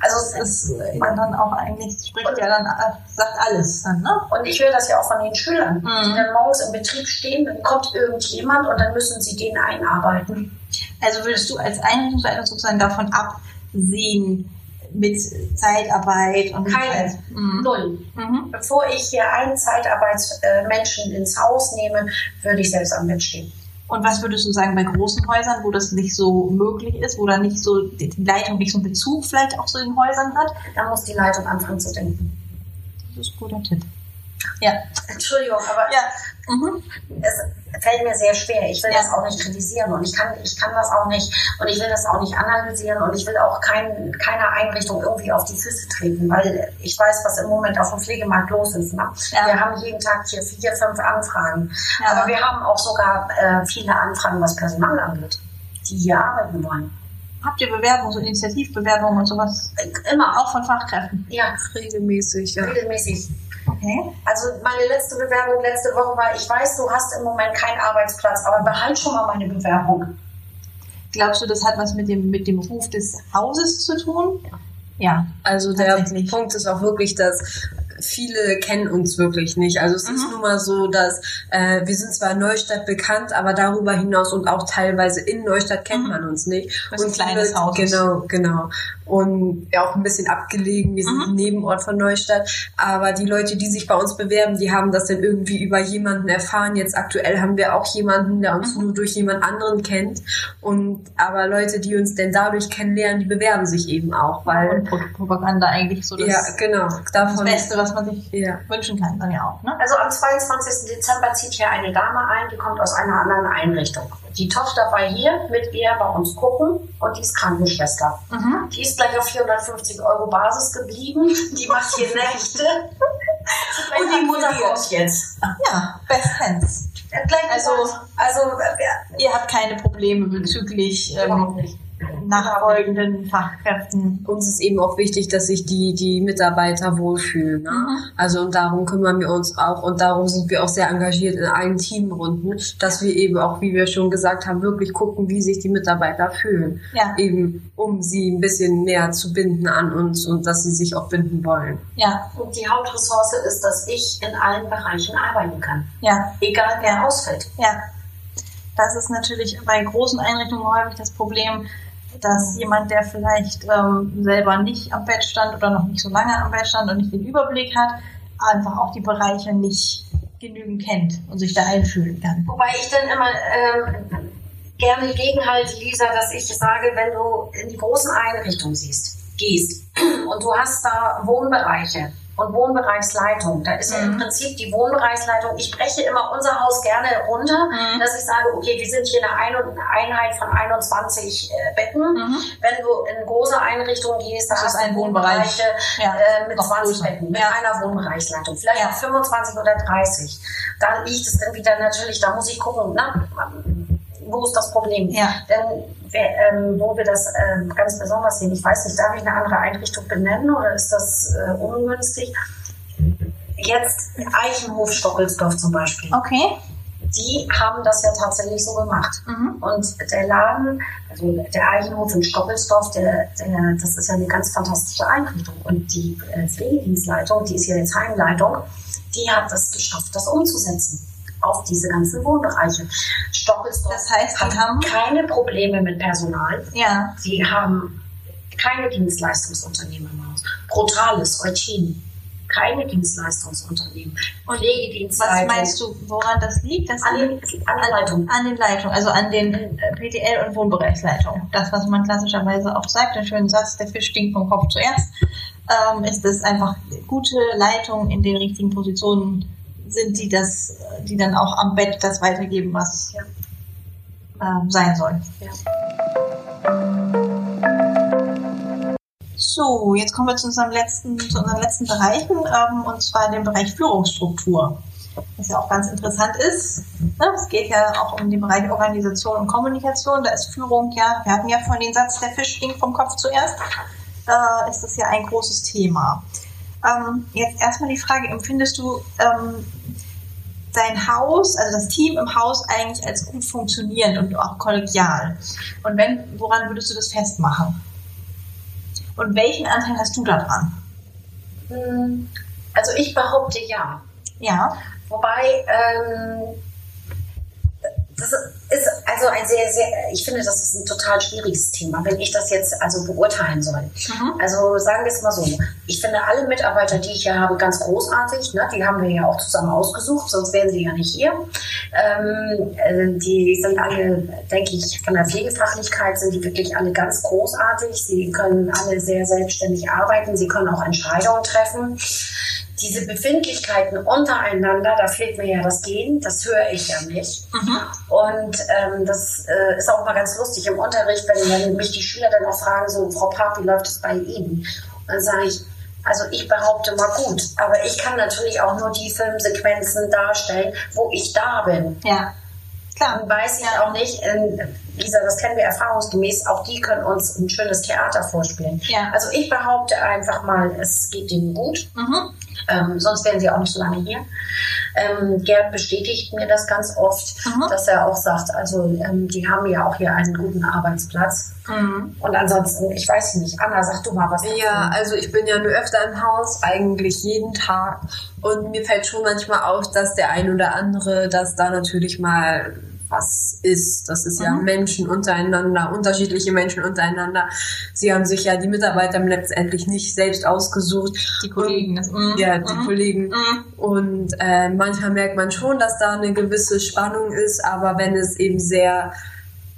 Also das ist ja dann auch eigentlich, spricht ja dann, äh, sagt alles dann, ne? Und ich höre das ja auch von den Schülern, Mhm. die dann morgens im Betrieb stehen, dann kommt irgendjemand und dann müssen sie den einarbeiten. Also würdest du als Einrichtungsleiter sozusagen davon absehen mit Zeitarbeit und Keine. Mhm. Null. Mhm. Bevor ich hier einen Zeitarbeitsmenschen ins Haus nehme, würde ich selbst am Bett stehen. Und was würdest du sagen bei großen Häusern, wo das nicht so möglich ist, wo da nicht so die Leitung nicht so einen Bezug vielleicht auch zu den Häusern hat? Da muss die Leitung anfangen zu denken. Das ist ein guter Tipp. Ja. Entschuldigung, aber Ja. Mhm. es fällt mir sehr schwer. Ich will Ja. das auch nicht kritisieren und ich kann, ich kann das auch nicht und ich will das auch nicht analysieren und ich will auch kein, keiner Einrichtung irgendwie auf die Füße treten, weil ich weiß, was im Moment auf dem Pflegemarkt los ist. Ne? Ja. Wir haben jeden Tag hier vier, fünf Anfragen. Ja. Aber wir haben auch sogar äh, viele Anfragen, was Personal angeht, die hier arbeiten wollen. Habt ihr Bewerbungen, so Initiativbewerbungen und sowas? Äh, Immer. Auch von Fachkräften? Ja, Regelmäßig, ja. regelmäßig. Okay. Also meine letzte Bewerbung letzte Woche war, ich weiß, du hast im Moment keinen Arbeitsplatz, aber behalt schon mal meine Bewerbung. Glaubst du, das hat was mit dem, mit dem Ruf des Hauses zu tun? Ja. Also der. Punkt ist auch wirklich, dass viele kennen uns wirklich nicht. Also es ist Mhm. nun mal so, dass äh, wir sind zwar in Neustadt bekannt, aber darüber hinaus und auch teilweise in Neustadt kennt Mhm. man uns nicht. Das ist ein und kleines Haus. Genau, genau. Und ja, auch ein bisschen abgelegen. Wir sind Mhm. ein Nebenort von Neustadt. Aber die Leute, die sich bei uns bewerben, die haben das dann irgendwie über jemanden erfahren. Jetzt aktuell haben wir auch jemanden, der uns Mhm. nur durch jemand anderen kennt. Und aber Leute, die uns denn dadurch kennenlernen, die bewerben sich eben auch, weil Und Pro- Propaganda eigentlich so das, ja, genau. das Davon, Beste, was man sich ja. wünschen kann, dann ja auch, ne? Also am 22. Dezember zieht hier eine Dame ein, die kommt aus einer anderen Einrichtung. Die Tochter war hier mit ihr bei uns gucken und die ist Krankenschwester. Mhm. Die ist gleich auf 450 Euro Basis geblieben. Die macht hier Nächte. und die Mutter kommt jetzt. Ja, best hands. Hat gleich Also- also äh, Ihr habt keine Probleme bezüglich überhaupt ähm, nicht. Nachfolgenden Fachkräften. Uns ist eben auch wichtig, dass sich die, die Mitarbeiter wohlfühlen. Ne? Mhm. Also und darum kümmern wir uns auch und darum sind wir auch sehr engagiert in allen Teamrunden, dass wir eben auch, wie wir schon gesagt haben, wirklich gucken, wie sich die Mitarbeiter fühlen. Ja, Eben um sie ein bisschen näher zu binden an uns und dass sie sich auch binden wollen. ja, Und die Hauptressource ist, dass ich in allen Bereichen arbeiten kann. ja, Egal wer ausfällt. ja. Das ist natürlich bei großen Einrichtungen häufig das Problem, dass jemand, der vielleicht ähm, selber nicht am Bett stand oder noch nicht so lange am Bett stand und nicht den Überblick hat, einfach auch die Bereiche nicht genügend kennt und sich da einfühlen kann. Wobei ich dann immer ähm, gerne gegenhalte, Lisa, dass ich sage, wenn du in die großen Einrichtungen siehst, gehst und du hast da Wohnbereiche und Wohnbereichsleitung, da ist ja im Mhm. Prinzip die Wohnbereichsleitung, ich breche immer unser Haus gerne runter, Mhm. dass ich sage, okay, wir sind hier eine Ein- Einheit von 21 äh, Betten. Mhm. Wenn du in große Einrichtungen gehst, da Das ist hast du ein Wohnbereich. Wohnbereiche Ja, äh, mit noch 20 größer. Betten, mit Ja. einer Wohnbereichsleitung, vielleicht Ja. auch 25 oder 30. Da liegt es dann wieder natürlich, da muss ich gucken, na, wo ist das Problem? Ja. Denn ähm, wo wir das ähm, ganz besonders sehen, ich weiß nicht, darf ich eine andere Einrichtung benennen oder ist das äh, ungünstig? Jetzt Eichenhof Stockelsdorf zum Beispiel. Okay. Die haben das ja tatsächlich so gemacht. Mhm. Und der Laden, also der Eichenhof in Stockelsdorf, der, der, das ist ja eine ganz fantastische Einrichtung. Und die äh, Pflegedienstleitung, die ist ja jetzt Heimleitung, die hat es geschafft, das umzusetzen auf diese ganzen Wohnbereiche. Stockelsdorf Das heißt, hat haben- keine Probleme mit Personal. Ja. Sie haben keine Dienstleistungsunternehmen im Haus. Brutales, Eutin. Keine Dienstleistungsunternehmen. Und Was Pflegedienstleitung. meinst du, woran das liegt? Das An liegt den Anleitungen. an den Leitungen, also an den PTL und Wohnbereichsleitungen. Das, was man klassischerweise auch sagt, den schönen Satz, der Fisch stinkt vom Kopf zuerst, ähm, ist es einfach gute Leitungen in den richtigen Positionen sind, die das, die dann auch am Bett das weitergeben, was Ja. ähm, sein soll. Ja. So, jetzt kommen wir zu unserem letzten, zu unseren letzten Bereichen, ähm, und zwar dem Bereich Führungsstruktur. Was ja auch ganz interessant ist. Ne? Es geht ja auch um den Bereich Organisation und Kommunikation. Da ist Führung ja, wir hatten ja vorhin den Satz, der Fisch stinkt vom Kopf zuerst, äh, ist das ja ein großes Thema. Ähm, jetzt erstmal die Frage, empfindest du ähm, dein Haus, also das Team im Haus eigentlich als gut funktionierend und auch kollegial? Und wenn, woran würdest du das festmachen? Und welchen Anteil hast du daran? Hm, Also ich behaupte ja. Ja. Wobei, ähm, das ist also ein sehr, sehr, ich finde, das ist ein total schwieriges Thema, wenn ich das jetzt also beurteilen soll. Mhm. Also sagen wir es mal so. Ich finde alle Mitarbeiter, die ich hier habe, ganz großartig. Ne? Die haben wir ja auch zusammen ausgesucht, sonst wären sie ja nicht hier. Ähm, äh, die sind alle, denke ich, von der Pflegefachlichkeit sind die wirklich alle ganz großartig. Sie können alle sehr selbstständig arbeiten. Sie können auch Entscheidungen treffen. Diese Befindlichkeiten untereinander, da fehlt mir ja das Gehen, das höre ich ja nicht. Mhm. Und ähm, das äh, ist auch mal ganz lustig im Unterricht, wenn, wenn mich die Schüler dann auch fragen, so, Frau Papp, wie läuft es bei Ihnen? Und dann sage ich, also ich behaupte mal gut, aber ich kann natürlich auch nur die Filmsequenzen darstellen, wo ich da bin. Ja. Klar. Dann weiß ich Ja. auch nicht, ähm, Lisa, das kennen wir erfahrungsgemäß, auch die können uns ein schönes Theater vorspielen. Ja. Also ich behaupte einfach mal, es geht ihnen gut. Mhm. Ähm, sonst wären sie auch nicht so lange hier. Ähm, Gerd bestätigt mir das ganz oft, Mhm. dass er auch sagt, also ähm, die haben ja auch hier einen guten Arbeitsplatz. Mhm. Und ansonsten, ich weiß nicht, Anna, sag du mal was. dazu. Ja, also ich bin ja nur öfter im Haus, eigentlich jeden Tag. Und mir fällt schon manchmal auf, dass der ein oder andere, dass da natürlich mal was ist. Das ist ja Mhm. Menschen untereinander, unterschiedliche Menschen untereinander. Sie haben sich ja die Mitarbeiter letztendlich nicht selbst ausgesucht. Die Kollegen. Das, mhm. Ja, die Mhm. Kollegen. Mhm. Und äh, manchmal merkt man schon, dass da eine gewisse Spannung ist, aber wenn es eben sehr,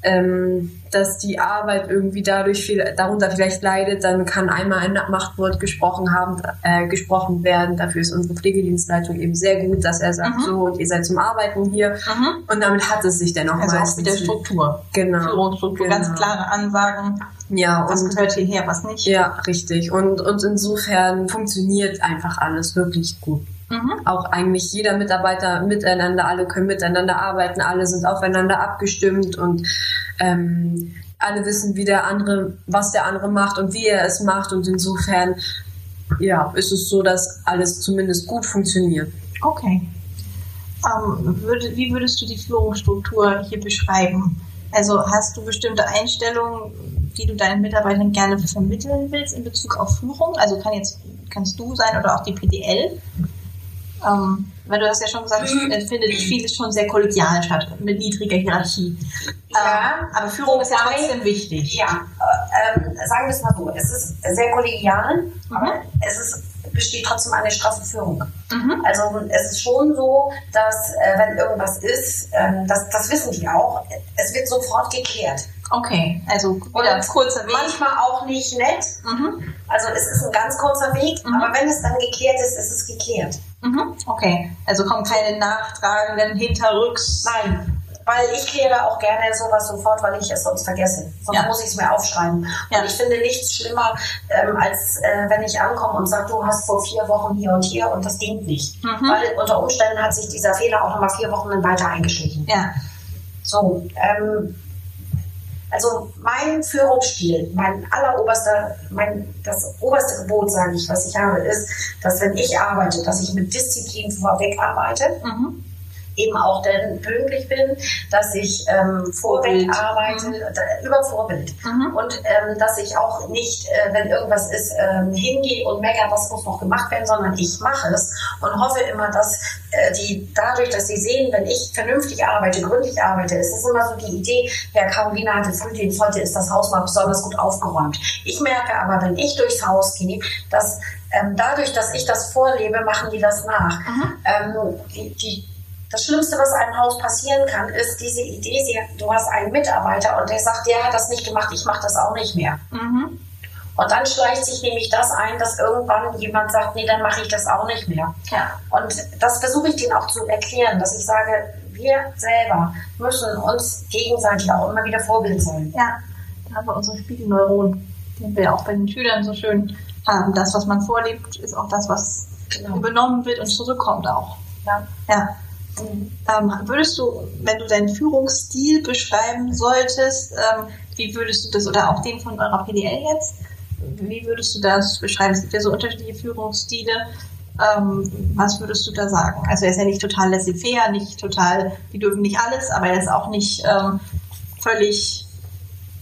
ähm, dass die Arbeit irgendwie dadurch viel, darunter vielleicht leidet, dann kann einmal ein Machtwort gesprochen haben, äh, gesprochen werden. Dafür ist unsere Pflegedienstleitung eben sehr gut, dass er sagt, Mhm. so und ihr seid zum Arbeiten hier. Mhm. Und damit hat es sich dann auch Also auch meistens. wieder Struktur. Genau. Führungsstruktur, Genau. ganz klare Ansagen, Ja, was und gehört hierher, was nicht. ja, richtig. Und, und insofern funktioniert einfach alles wirklich gut. Mhm. auch eigentlich jeder Mitarbeiter miteinander, alle können miteinander arbeiten, alle sind aufeinander abgestimmt und ähm, alle wissen, wie der andere, was der andere macht und wie er es macht und insofern ja, ist es so, dass alles zumindest gut funktioniert. Okay. Ähm, würde, wie würdest du die Führungsstruktur hier beschreiben? Also hast du bestimmte Einstellungen, die du deinen Mitarbeitern gerne vermitteln willst in Bezug auf Führung? Also kann jetzt kannst du sein oder auch die PDL? Ähm, weil du hast ja schon gesagt, es äh, findet vieles schon sehr kollegial statt, mit niedriger Hierarchie. Ja, ähm, aber Führung ist ja wobei- trotzdem wichtig. Ja, äh, ähm, sagen wir es mal so, es ist sehr kollegial, Mhm. aber es ist, besteht trotzdem eine straffe Führung. Mhm. Also es ist schon so, dass äh, wenn irgendwas ist, ähm, das, das wissen die auch, es wird sofort geklärt. Okay, also Und kurzer Weg. Manchmal auch nicht nett, Mhm. also es ist ein ganz kurzer Weg, Mhm. aber wenn es dann geklärt ist, ist es geklärt. Mhm. Okay, also kommen keine nachtragenden Hinterrücks. Nein, weil ich kläre auch gerne sowas sofort, weil ich es sonst vergesse. Sonst Ja. muss ich es mir aufschreiben. Ja. Und ich finde nichts schlimmer, ähm, als äh, wenn ich ankomme und sage, du hast vor vier Wochen hier und hier und das ging nicht. Mhm. Weil unter Umständen hat sich dieser Fehler auch nochmal vier Wochen dann weiter eingeschlichen. Ja. So, ähm, also mein Führungsstil, mein alleroberster, mein, das oberste Gebot, sage ich, was ich habe, ist, dass wenn ich arbeite, dass ich mit Disziplin vorweg arbeite, Mhm. Eben auch dann pünktlich bin, dass ich ähm, Vorbild. arbeite, da, über Vorbild. Mhm. Und ähm, dass ich auch nicht, äh, wenn irgendwas ist, ähm, hingehe und meckere, das muss noch gemacht werden, sondern ich mache es und hoffe immer, dass äh, die dadurch, dass sie sehen, wenn ich vernünftig arbeite, gründlich arbeite, ist es immer so die Idee, ja, Caroline hatte Frühdienst, heute ist das Haus mal besonders gut aufgeräumt. Ich merke aber, wenn ich durchs Haus gehe, dass ähm, dadurch, dass ich das vorlebe, machen die das nach. Mhm. Ähm, die, die, das Schlimmste, was einem Haus passieren kann, ist diese Idee, du hast einen Mitarbeiter und der sagt, der hat das nicht gemacht, ich mache das auch nicht mehr. Mhm. Und dann schleicht sich nämlich das ein, dass irgendwann jemand sagt, nee, dann mache ich das auch nicht mehr. Ja. Und das versuche ich denen auch zu erklären, dass ich sage, wir selber müssen uns gegenseitig auch immer wieder Vorbild sein. Ja, da haben wir unsere Spiegelneuronen, den wir auch bei den Schülern so schön haben. Das, was man vorlebt, ist auch das, was Genau. übernommen wird und zurückkommt auch. Ja. ja. Ähm, würdest du, wenn du deinen Führungsstil beschreiben solltest, ähm, wie würdest du das, oder auch den von eurer PDL jetzt, wie würdest du das beschreiben? Es gibt ja so unterschiedliche Führungsstile. Ähm, was würdest du da sagen? Also er ist ja nicht total laissez-faire, nicht total, die dürfen nicht alles, aber er ist auch nicht ähm, völlig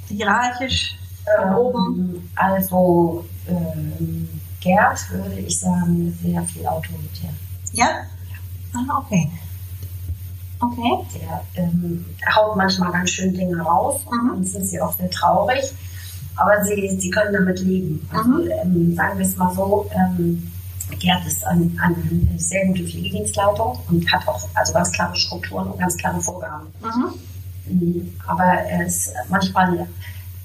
hierarchisch von oben. Ähm, Also ähm, Gerd würde ich sagen, sehr viel autoritär. Ja? Ah, okay. Okay. Der ähm, haut manchmal ganz schön Dinge raus Mhm. und sind sie auch sehr traurig, aber sie, sie können damit leben. Also Mhm. ähm, sagen wir es mal so, ähm, Gerd ist ein, eine sehr gute Pflegedienstleitung und hat auch also ganz klare Strukturen und ganz klare Vorgaben. Mhm. Mhm. Aber er ist manchmal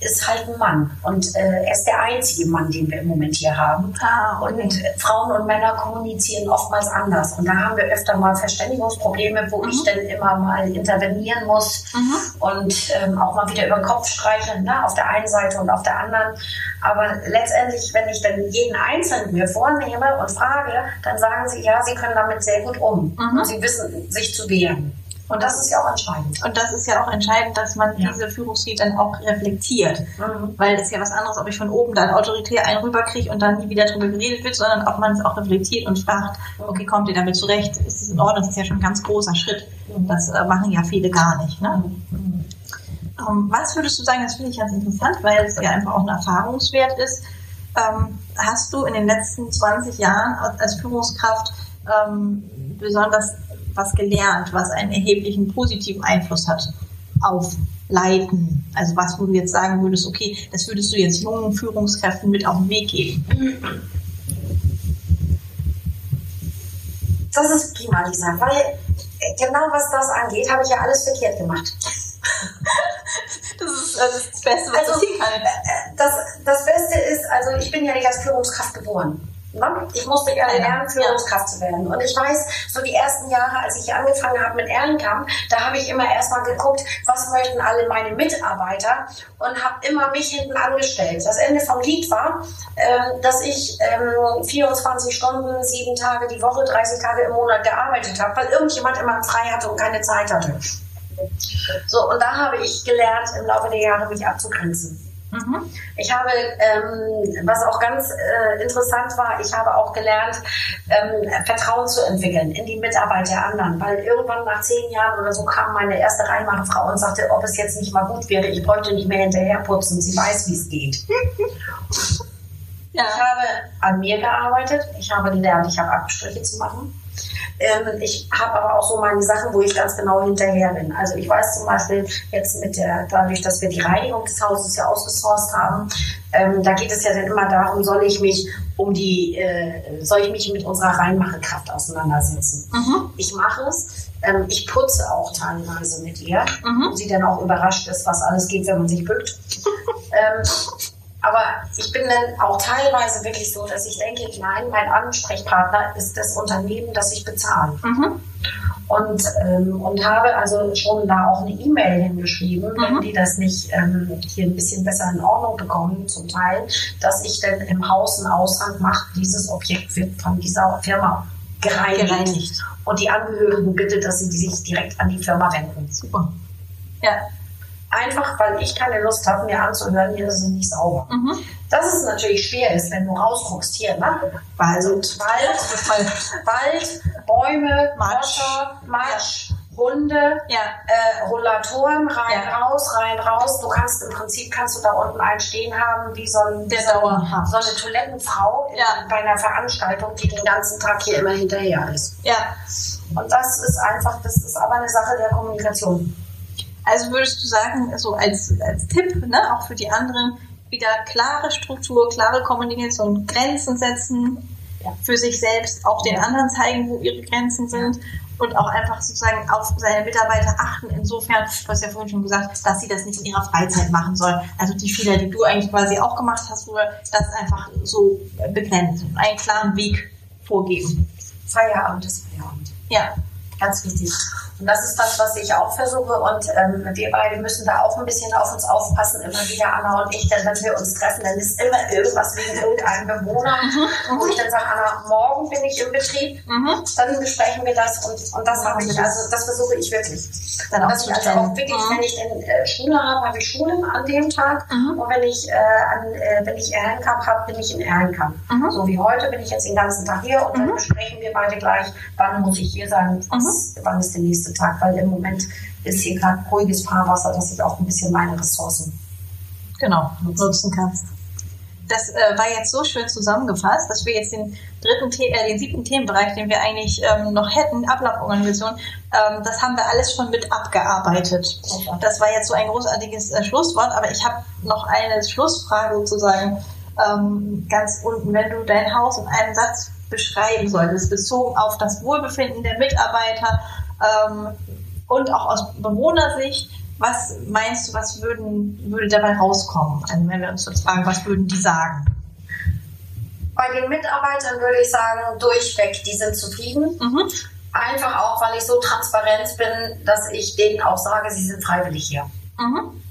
ist halt ein Mann und äh, er ist der einzige Mann, den wir im Moment hier haben. Ah, Und okay. äh, Frauen und Männer kommunizieren oftmals anders. Und da haben wir öfter mal Verständigungsprobleme, wo Mhm. ich dann immer mal intervenieren muss Mhm. und ähm, auch mal wieder über den Kopf streicheln, ne? auf der einen Seite und auf der anderen. Aber letztendlich, wenn ich dann jeden Einzelnen mir vornehme und frage, dann sagen sie, ja, sie können damit sehr gut um. Mhm. Und sie wissen sich zu wehren. Und das ist ja auch entscheidend. Und das ist ja auch entscheidend, dass man Ja. diese Führungsstil dann auch reflektiert. Mhm. Weil es ist ja was anderes, ob ich von oben dann autoritär einen rüberkriege und dann nie wieder drüber geredet wird, sondern ob man es auch reflektiert und fragt, okay, kommt ihr damit zurecht? Ist es in Ordnung? Das ist ja schon ein ganz großer Schritt. Das äh, machen ja viele gar nicht. Ne? Mhm. Ähm, was würdest du sagen, das finde ich ganz interessant, weil es ja einfach auch ein Erfahrungswert ist. Ähm, hast du in den letzten 20 Jahren als Führungskraft ähm, besonders was gelernt, was einen erheblichen positiven Einfluss hat auf Leiten? Also was, wo du jetzt sagen würdest, okay, das würdest du jetzt jungen Führungskräften mit auf den Weg geben. Das ist prima, Lisa, weil äh, genau was das angeht, habe ich ja alles verkehrt gemacht. Das ist äh, das Beste, was Also, passieren kann. Äh, Das, das Beste ist, also ich bin ja nicht als Führungskraft geboren. Ich musste ja lernen, Führungskraft zu werden. Und ich weiß, so die ersten Jahre, als ich angefangen habe mit Ehrenkampf, da habe ich immer erstmal geguckt, was möchten alle meine Mitarbeiter und habe immer mich hinten angestellt. Das Ende vom Lied war, ähm, dass ich ähm, 24 Stunden, sieben Tage die Woche, 30 Tage im Monat gearbeitet habe, weil irgendjemand immer frei hatte und keine Zeit hatte. So, und da habe ich gelernt, im Laufe der Jahre mich abzugrenzen. Mhm. Ich habe, ähm, was auch ganz äh, interessant war, ich habe auch gelernt, ähm, Vertrauen zu entwickeln in die Mitarbeiter der anderen. Weil irgendwann nach zehn Jahren oder so kam meine erste Reinmachefrau und sagte, ob es jetzt nicht mal gut wäre, ich bräuchte nicht mehr hinterher putzen, sie weiß, wie es geht. Ja. Ich habe an mir gearbeitet, ich habe gelernt, ich habe Abstriche zu machen. Ähm, ich habe aber auch so meine Sachen, wo ich ganz genau hinterher bin. Also ich weiß zum Beispiel jetzt mit der, dadurch, dass wir die Reinigung des Hauses ja ausgesourced haben, ähm, da geht es ja dann immer darum, soll ich mich um die, äh, soll ich mich mit unserer Reinmachekraft auseinandersetzen. Mhm. Ich mache es. Ähm, ich putze auch teilweise mit ihr, Mhm. wo sie dann auch überrascht ist, was alles geht, wenn man sich bückt. ähm, aber ich bin dann auch teilweise wirklich so, dass ich denke, nein, mein Ansprechpartner ist das Unternehmen, das ich bezahle. Mhm. Und, ähm, und habe also schon da auch eine E-Mail hingeschrieben, wenn Mhm. die das nicht ähm, hier ein bisschen besser in Ordnung bekommen, zum Teil, dass ich dann im Haus einen Aushang mache, dieses Objekt wird von dieser Firma gereinigt. Gereinigt. Und die Angehörigen bitte, dass sie sich direkt an die Firma wenden. Super. Ja. Einfach, weil ich keine Lust habe, mir anzuhören, hier ist es nicht sauber. Mhm. Dass es natürlich schwer ist, wenn du rausguckst, hier, ne? Wald. Wald, Total. Wald, Bäume, Matsch. Wasser, Matsch, Hunde, Ja. äh, Rollatoren, rein, Ja. raus, rein, raus. Du kannst im Prinzip kannst du da unten einen stehen haben, wie so, ein, wie so, ein, so eine Toilettenfrau Ja. bei einer Veranstaltung, die den ganzen Tag hier immer hinterher ist. Ja. Und das ist einfach, das ist aber eine Sache der Kommunikation. Also würdest du sagen, so als, als Tipp, ne, auch für die anderen, wieder klare Struktur, klare Kommunikation, Grenzen setzen Ja. für sich selbst, auch den Ja. anderen zeigen, wo ihre Grenzen sind und auch einfach sozusagen auf seine Mitarbeiter achten. Insofern, du hast ja vorhin schon gesagt, dass sie das nicht in ihrer Freizeit machen sollen. Also die Fehler, die du eigentlich quasi auch gemacht hast, früher, das einfach so begrenzen, einen klaren Weg vorgeben. Feierabend ist Feierabend. Ja. Ganz wichtig. Und das ist das, was ich auch versuche. Und ähm, wir beide müssen da auch ein bisschen auf uns aufpassen, immer wieder, Anna und ich, denn wenn wir uns treffen, dann ist immer irgendwas wegen irgendeinem Bewohner, wo ich dann sage, Anna, morgen bin ich im Betrieb, Mhm. dann besprechen wir das und, und das habe ich, also das versuche ich wirklich. Dann auch Dass ich also auch wirklich, Mhm. wenn ich dann äh, Schule habe, habe ich Schule an dem Tag. Mhm. Und wenn ich, äh, an, äh, wenn ich Ehrenkamp habe, bin ich in Ehrenkamp. Mhm. So wie heute bin ich jetzt den ganzen Tag hier und dann Mhm. besprechen wir beide gleich, wann muss ich hier sein, was, wann ist der nächste Tag, weil im Moment ist hier gerade ruhiges Fahrwasser, dass ich auch ein bisschen meine Ressourcen. genau, nutzen kannst. Das äh, war jetzt so schön zusammengefasst, dass wir jetzt den dritten, The äh, den siebten Themenbereich, den wir eigentlich ähm, noch hätten, Ablauforganisation, ähm, das haben wir alles schon mit abgearbeitet. Das war jetzt so ein großartiges äh, Schlusswort, aber ich habe noch eine Schlussfrage sozusagen ähm, ganz unten. Wenn du dein Haus in einem Satz beschreiben solltest, bezogen auf das Wohlbefinden der Mitarbeiter ähm, und auch aus Bewohnersicht, was meinst du, was würden, würde dabei rauskommen? Also wenn wir uns jetzt fragen, was würden die sagen? Bei den Mitarbeitern würde ich sagen, durchweg, die sind zufrieden. Mhm. Einfach auch, weil ich so transparent bin, dass ich denen auch sage, sie sind freiwillig hier. Mhm.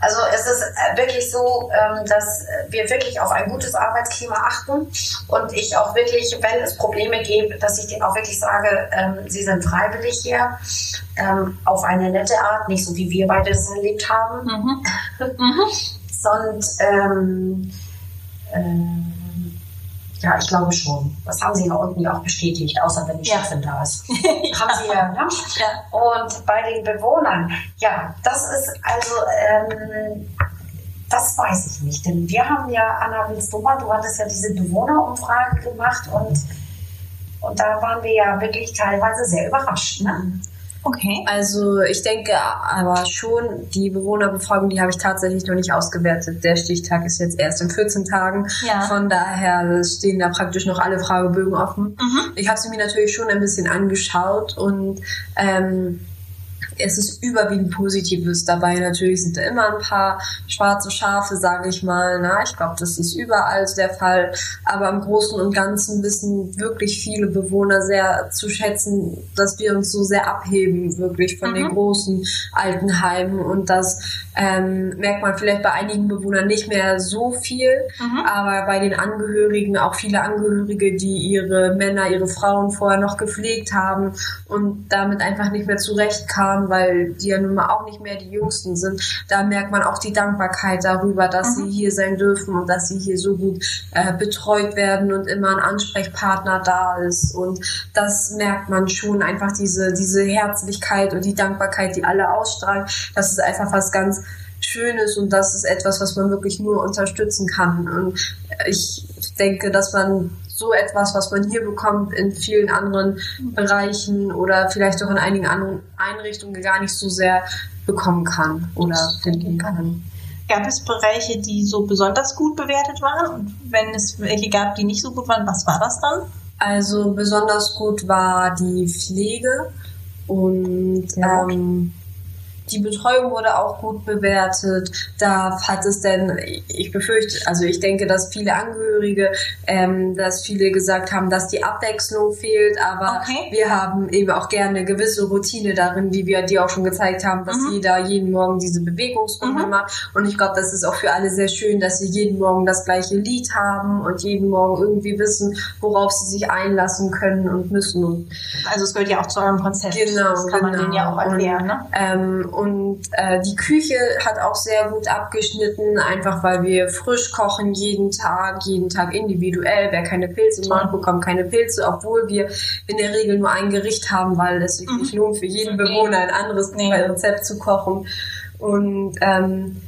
Also es ist äh, wirklich so, ähm, dass wir wirklich auf ein gutes Arbeitsklima achten und ich auch wirklich, wenn es Probleme gibt, dass ich denen auch wirklich sage, ähm, sie sind freiwillig hier ähm, auf eine nette Art, nicht so wie wir beide es erlebt haben, mhm. mhm. sondern ähm, ja, ich glaube schon. Das haben Sie ja unten ja auch bestätigt, außer wenn die ja. Chefin da ist. haben Sie ja, ne? ja. Und bei den Bewohnern, ja, das ist also, ähm, das weiß ich nicht. Denn wir haben ja, Anna, mal, du hattest ja diese Bewohnerumfrage gemacht und, und da waren wir ja wirklich teilweise sehr überrascht. Ne? Okay. Also ich denke aber schon, die Bewohnerbefragung, die habe ich tatsächlich noch nicht ausgewertet. Der Stichtag ist jetzt erst in 14 Tagen. Ja. Von daher stehen da praktisch noch alle Fragebögen offen. Mhm. Ich habe sie mir natürlich schon ein bisschen angeschaut und ähm, es ist überwiegend Positives dabei. Natürlich sind da immer ein paar schwarze Schafe, sage ich mal. Na, ich glaube, das ist überall der Fall. Aber im Großen und Ganzen wissen wirklich viele Bewohner sehr zu schätzen, dass wir uns so sehr abheben, wirklich von mhm. den großen Altenheimen. Und das ähm, merkt man vielleicht bei einigen Bewohnern nicht mehr so viel, mhm. aber bei den Angehörigen, auch viele Angehörige, die ihre Männer, ihre Frauen vorher noch gepflegt haben und damit einfach nicht mehr zurechtkamen, weil die ja nun mal auch nicht mehr die Jüngsten sind, da merkt man auch die Dankbarkeit darüber, dass mhm. sie hier sein dürfen und dass sie hier so gut äh, betreut werden und immer ein Ansprechpartner da ist. Und das merkt man schon einfach diese, diese Herzlichkeit und die Dankbarkeit, die alle ausstrahlen. Das ist einfach was ganz Schönes und das ist etwas, was man wirklich nur unterstützen kann. Und ich denke, dass man so etwas, was man hier bekommt, in vielen anderen Bereichen oder vielleicht auch in einigen anderen Einrichtungen gar nicht so sehr bekommen kann oder finden kann. Gab es Bereiche, die so besonders gut bewertet waren? Und wenn es welche gab, die nicht so gut waren, was war das dann? Also besonders gut war die Pflege und ja, okay. ähm, die Betreuung wurde auch gut bewertet. Da hat es denn, ich befürchte, also ich denke, dass viele Angehörige, ähm, dass viele gesagt haben, dass die Abwechslung fehlt, aber okay. wir haben eben auch gerne eine gewisse Routine darin, wie wir dir auch schon gezeigt haben, dass mhm. jeder jeden Morgen diese Bewegungsrunde mhm. macht. Und ich glaube, das ist auch für alle sehr schön, dass sie jeden Morgen das gleiche Lied haben und jeden Morgen irgendwie wissen, worauf sie sich einlassen können und müssen. Also es gehört ja auch zu eurem Konzept. Genau, das kann genau. man denen ja auch erklären. Und, ne? ähm, und äh, die Küche hat auch sehr gut abgeschnitten, einfach weil wir frisch kochen jeden Tag, jeden Tag individuell. Wer keine Pilze mag, bekommt keine Pilze, obwohl wir in der Regel nur ein Gericht haben, weil es sich nicht mhm. lohnt, für jeden Bewohner ein anderes Rezept zu kochen. Und ähm,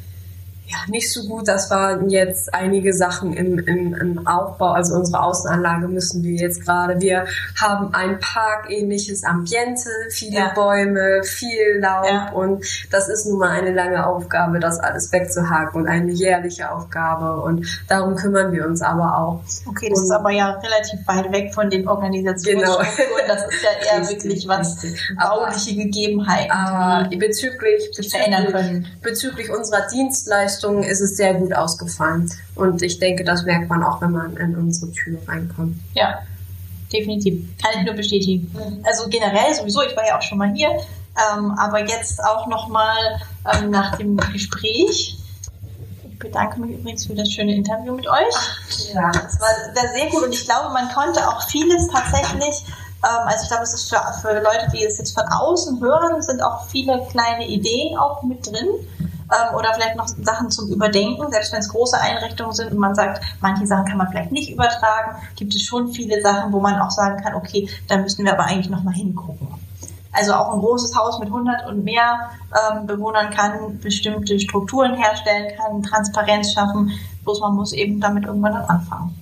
ja, nicht so gut. Das waren jetzt einige Sachen im, im, im Aufbau. Also unsere Außenanlage müssen wir jetzt gerade. Wir haben ein parkähnliches Ambiente, viele ja. Bäume, viel Laub ja. und das ist nun mal eine lange Aufgabe, das alles wegzuhaken und eine jährliche Aufgabe und darum kümmern wir uns aber auch. Okay, das und, ist aber ja relativ weit weg von den Organisationsstrukturen. Genau. Das ist ja eher wirklich was bauliche Gegebenheiten, aber bezüglich, bezüglich, verändern können. bezüglich unserer Dienstleistung Leistungen ist es sehr gut ausgefallen. Und ich denke, das merkt man auch, wenn man in unsere Tür reinkommt. Ja, definitiv. Kann ich nur bestätigen. Mhm. Also generell sowieso, ich war ja auch schon mal hier, ähm, aber jetzt auch nochmal ähm, nach dem Gespräch. Ich bedanke mich übrigens für das schöne Interview mit euch. Ja, es war, war sehr gut und ich glaube, man konnte auch vieles tatsächlich ähm, also ich glaube, es ist für, für Leute, die es jetzt von außen hören, sind auch viele kleine Ideen auch mit drin ähm, oder vielleicht noch Sachen zum Überdenken, selbst wenn es große Einrichtungen sind und man sagt, manche Sachen kann man vielleicht nicht übertragen, gibt es schon viele Sachen, wo man auch sagen kann, okay, da müssen wir aber eigentlich nochmal hingucken. Also auch ein großes Haus mit 100 und mehr ähm, Bewohnern kann bestimmte Strukturen herstellen, kann Transparenz schaffen, bloß man muss eben damit irgendwann dann anfangen.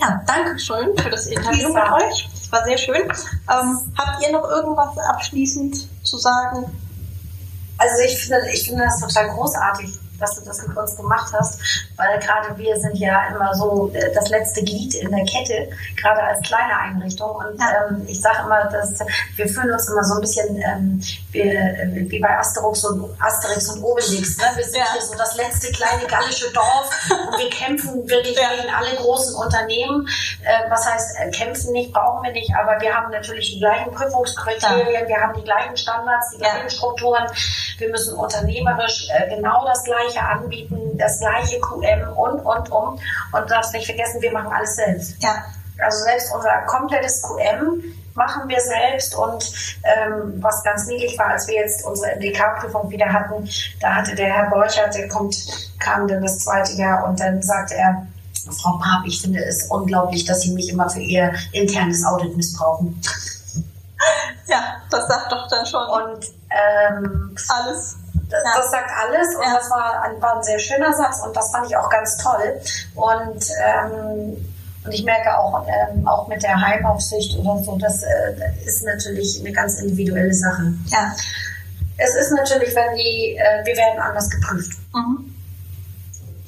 Ja, danke schön für das Interview mit euch. Es war sehr schön. Ähm, habt ihr noch irgendwas abschließend zu sagen? Also ich finde, ich finde das total großartig, dass du das mit uns gemacht hast, weil gerade wir sind ja immer so äh, das letzte Glied in der Kette, gerade als kleine Einrichtung. Und ähm, ich sage immer, dass wir fühlen uns immer so ein bisschen ähm, wie, äh, wie, bei Asterix und, Asterix und Obelix. Ne? Wir sind ja. hier so das letzte kleine gallische Dorf und wir kämpfen wirklich ja. gegen alle großen Unternehmen. Äh, was heißt, äh, kämpfen nicht, brauchen wir nicht, aber wir haben natürlich die gleichen Prüfungskriterien, ja. wir haben die gleichen Standards, die gleichen Strukturen. wir müssen unternehmerisch äh, genau das Gleiche anbieten, das gleiche QM und, und, und. Und du darfst nicht vergessen, wir machen alles selbst. Ja. Also selbst unser komplettes QM machen wir selbst und ähm, was ganz niedlich war, als wir jetzt unsere MDK-Prüfung wieder hatten, da hatte der Herr Borchert, der kommt, kam dann das zweite Jahr und dann sagte er, Frau Paap, ich finde es unglaublich, dass Sie mich immer für Ihr internes Audit missbrauchen. Ja, das sagt doch dann schon Und ähm, alles. Das, das sagt alles und das war ein, war ein sehr schöner Satz und das fand ich auch ganz toll. Und, ähm, und ich merke auch, ähm, auch mit der Heimaufsicht oder so, das äh, ist natürlich eine ganz individuelle Sache. Ja. Es ist natürlich, wenn die, äh, wir werden anders geprüft. Mhm.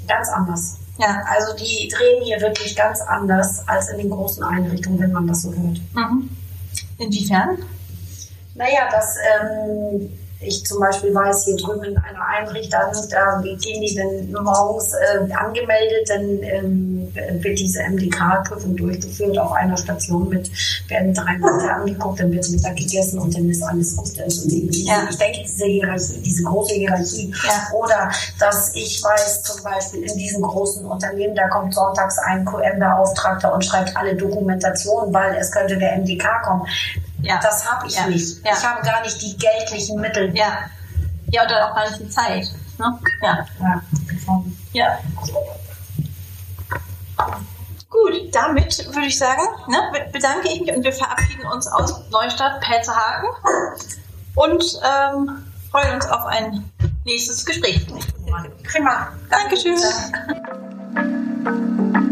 Ganz anders. Ja. Also die drehen hier wirklich ganz anders als in den großen Einrichtungen, wenn man das so hört. Mhm. Inwiefern? Naja, dass ähm, ich zum Beispiel weiß, hier drüben in einer Einrichtung, da gehen die dann morgens äh, angemeldet, dann ähm, wird diese MDK-Prüfung durchgeführt auf einer Station mit, werden drei Leute angeguckt, dann wird Mittag gegessen und dann ist alles gut. Also die, Ja. Ich denke, diese, Hierarchie, diese große Hierarchie. Ja. Oder dass ich weiß, zum Beispiel in diesem großen Unternehmen, da kommt sonntags ein QM-Beauftragter und schreibt alle Dokumentationen, weil es könnte der MDK kommen. Ja. Das habe ich Ja. nicht. Ja. Ich habe gar nicht die geldlichen Mittel. Ja. Ja, dann auch gar nicht die Zeit. Ne? Ja. Ja. Gut, damit würde ich sagen, ne, be- bedanke ich mich und wir verabschieden uns aus Neustadt, Pelzerhagen und ähm, freuen uns auf ein nächstes Gespräch. Prima. Dankeschön. Danke.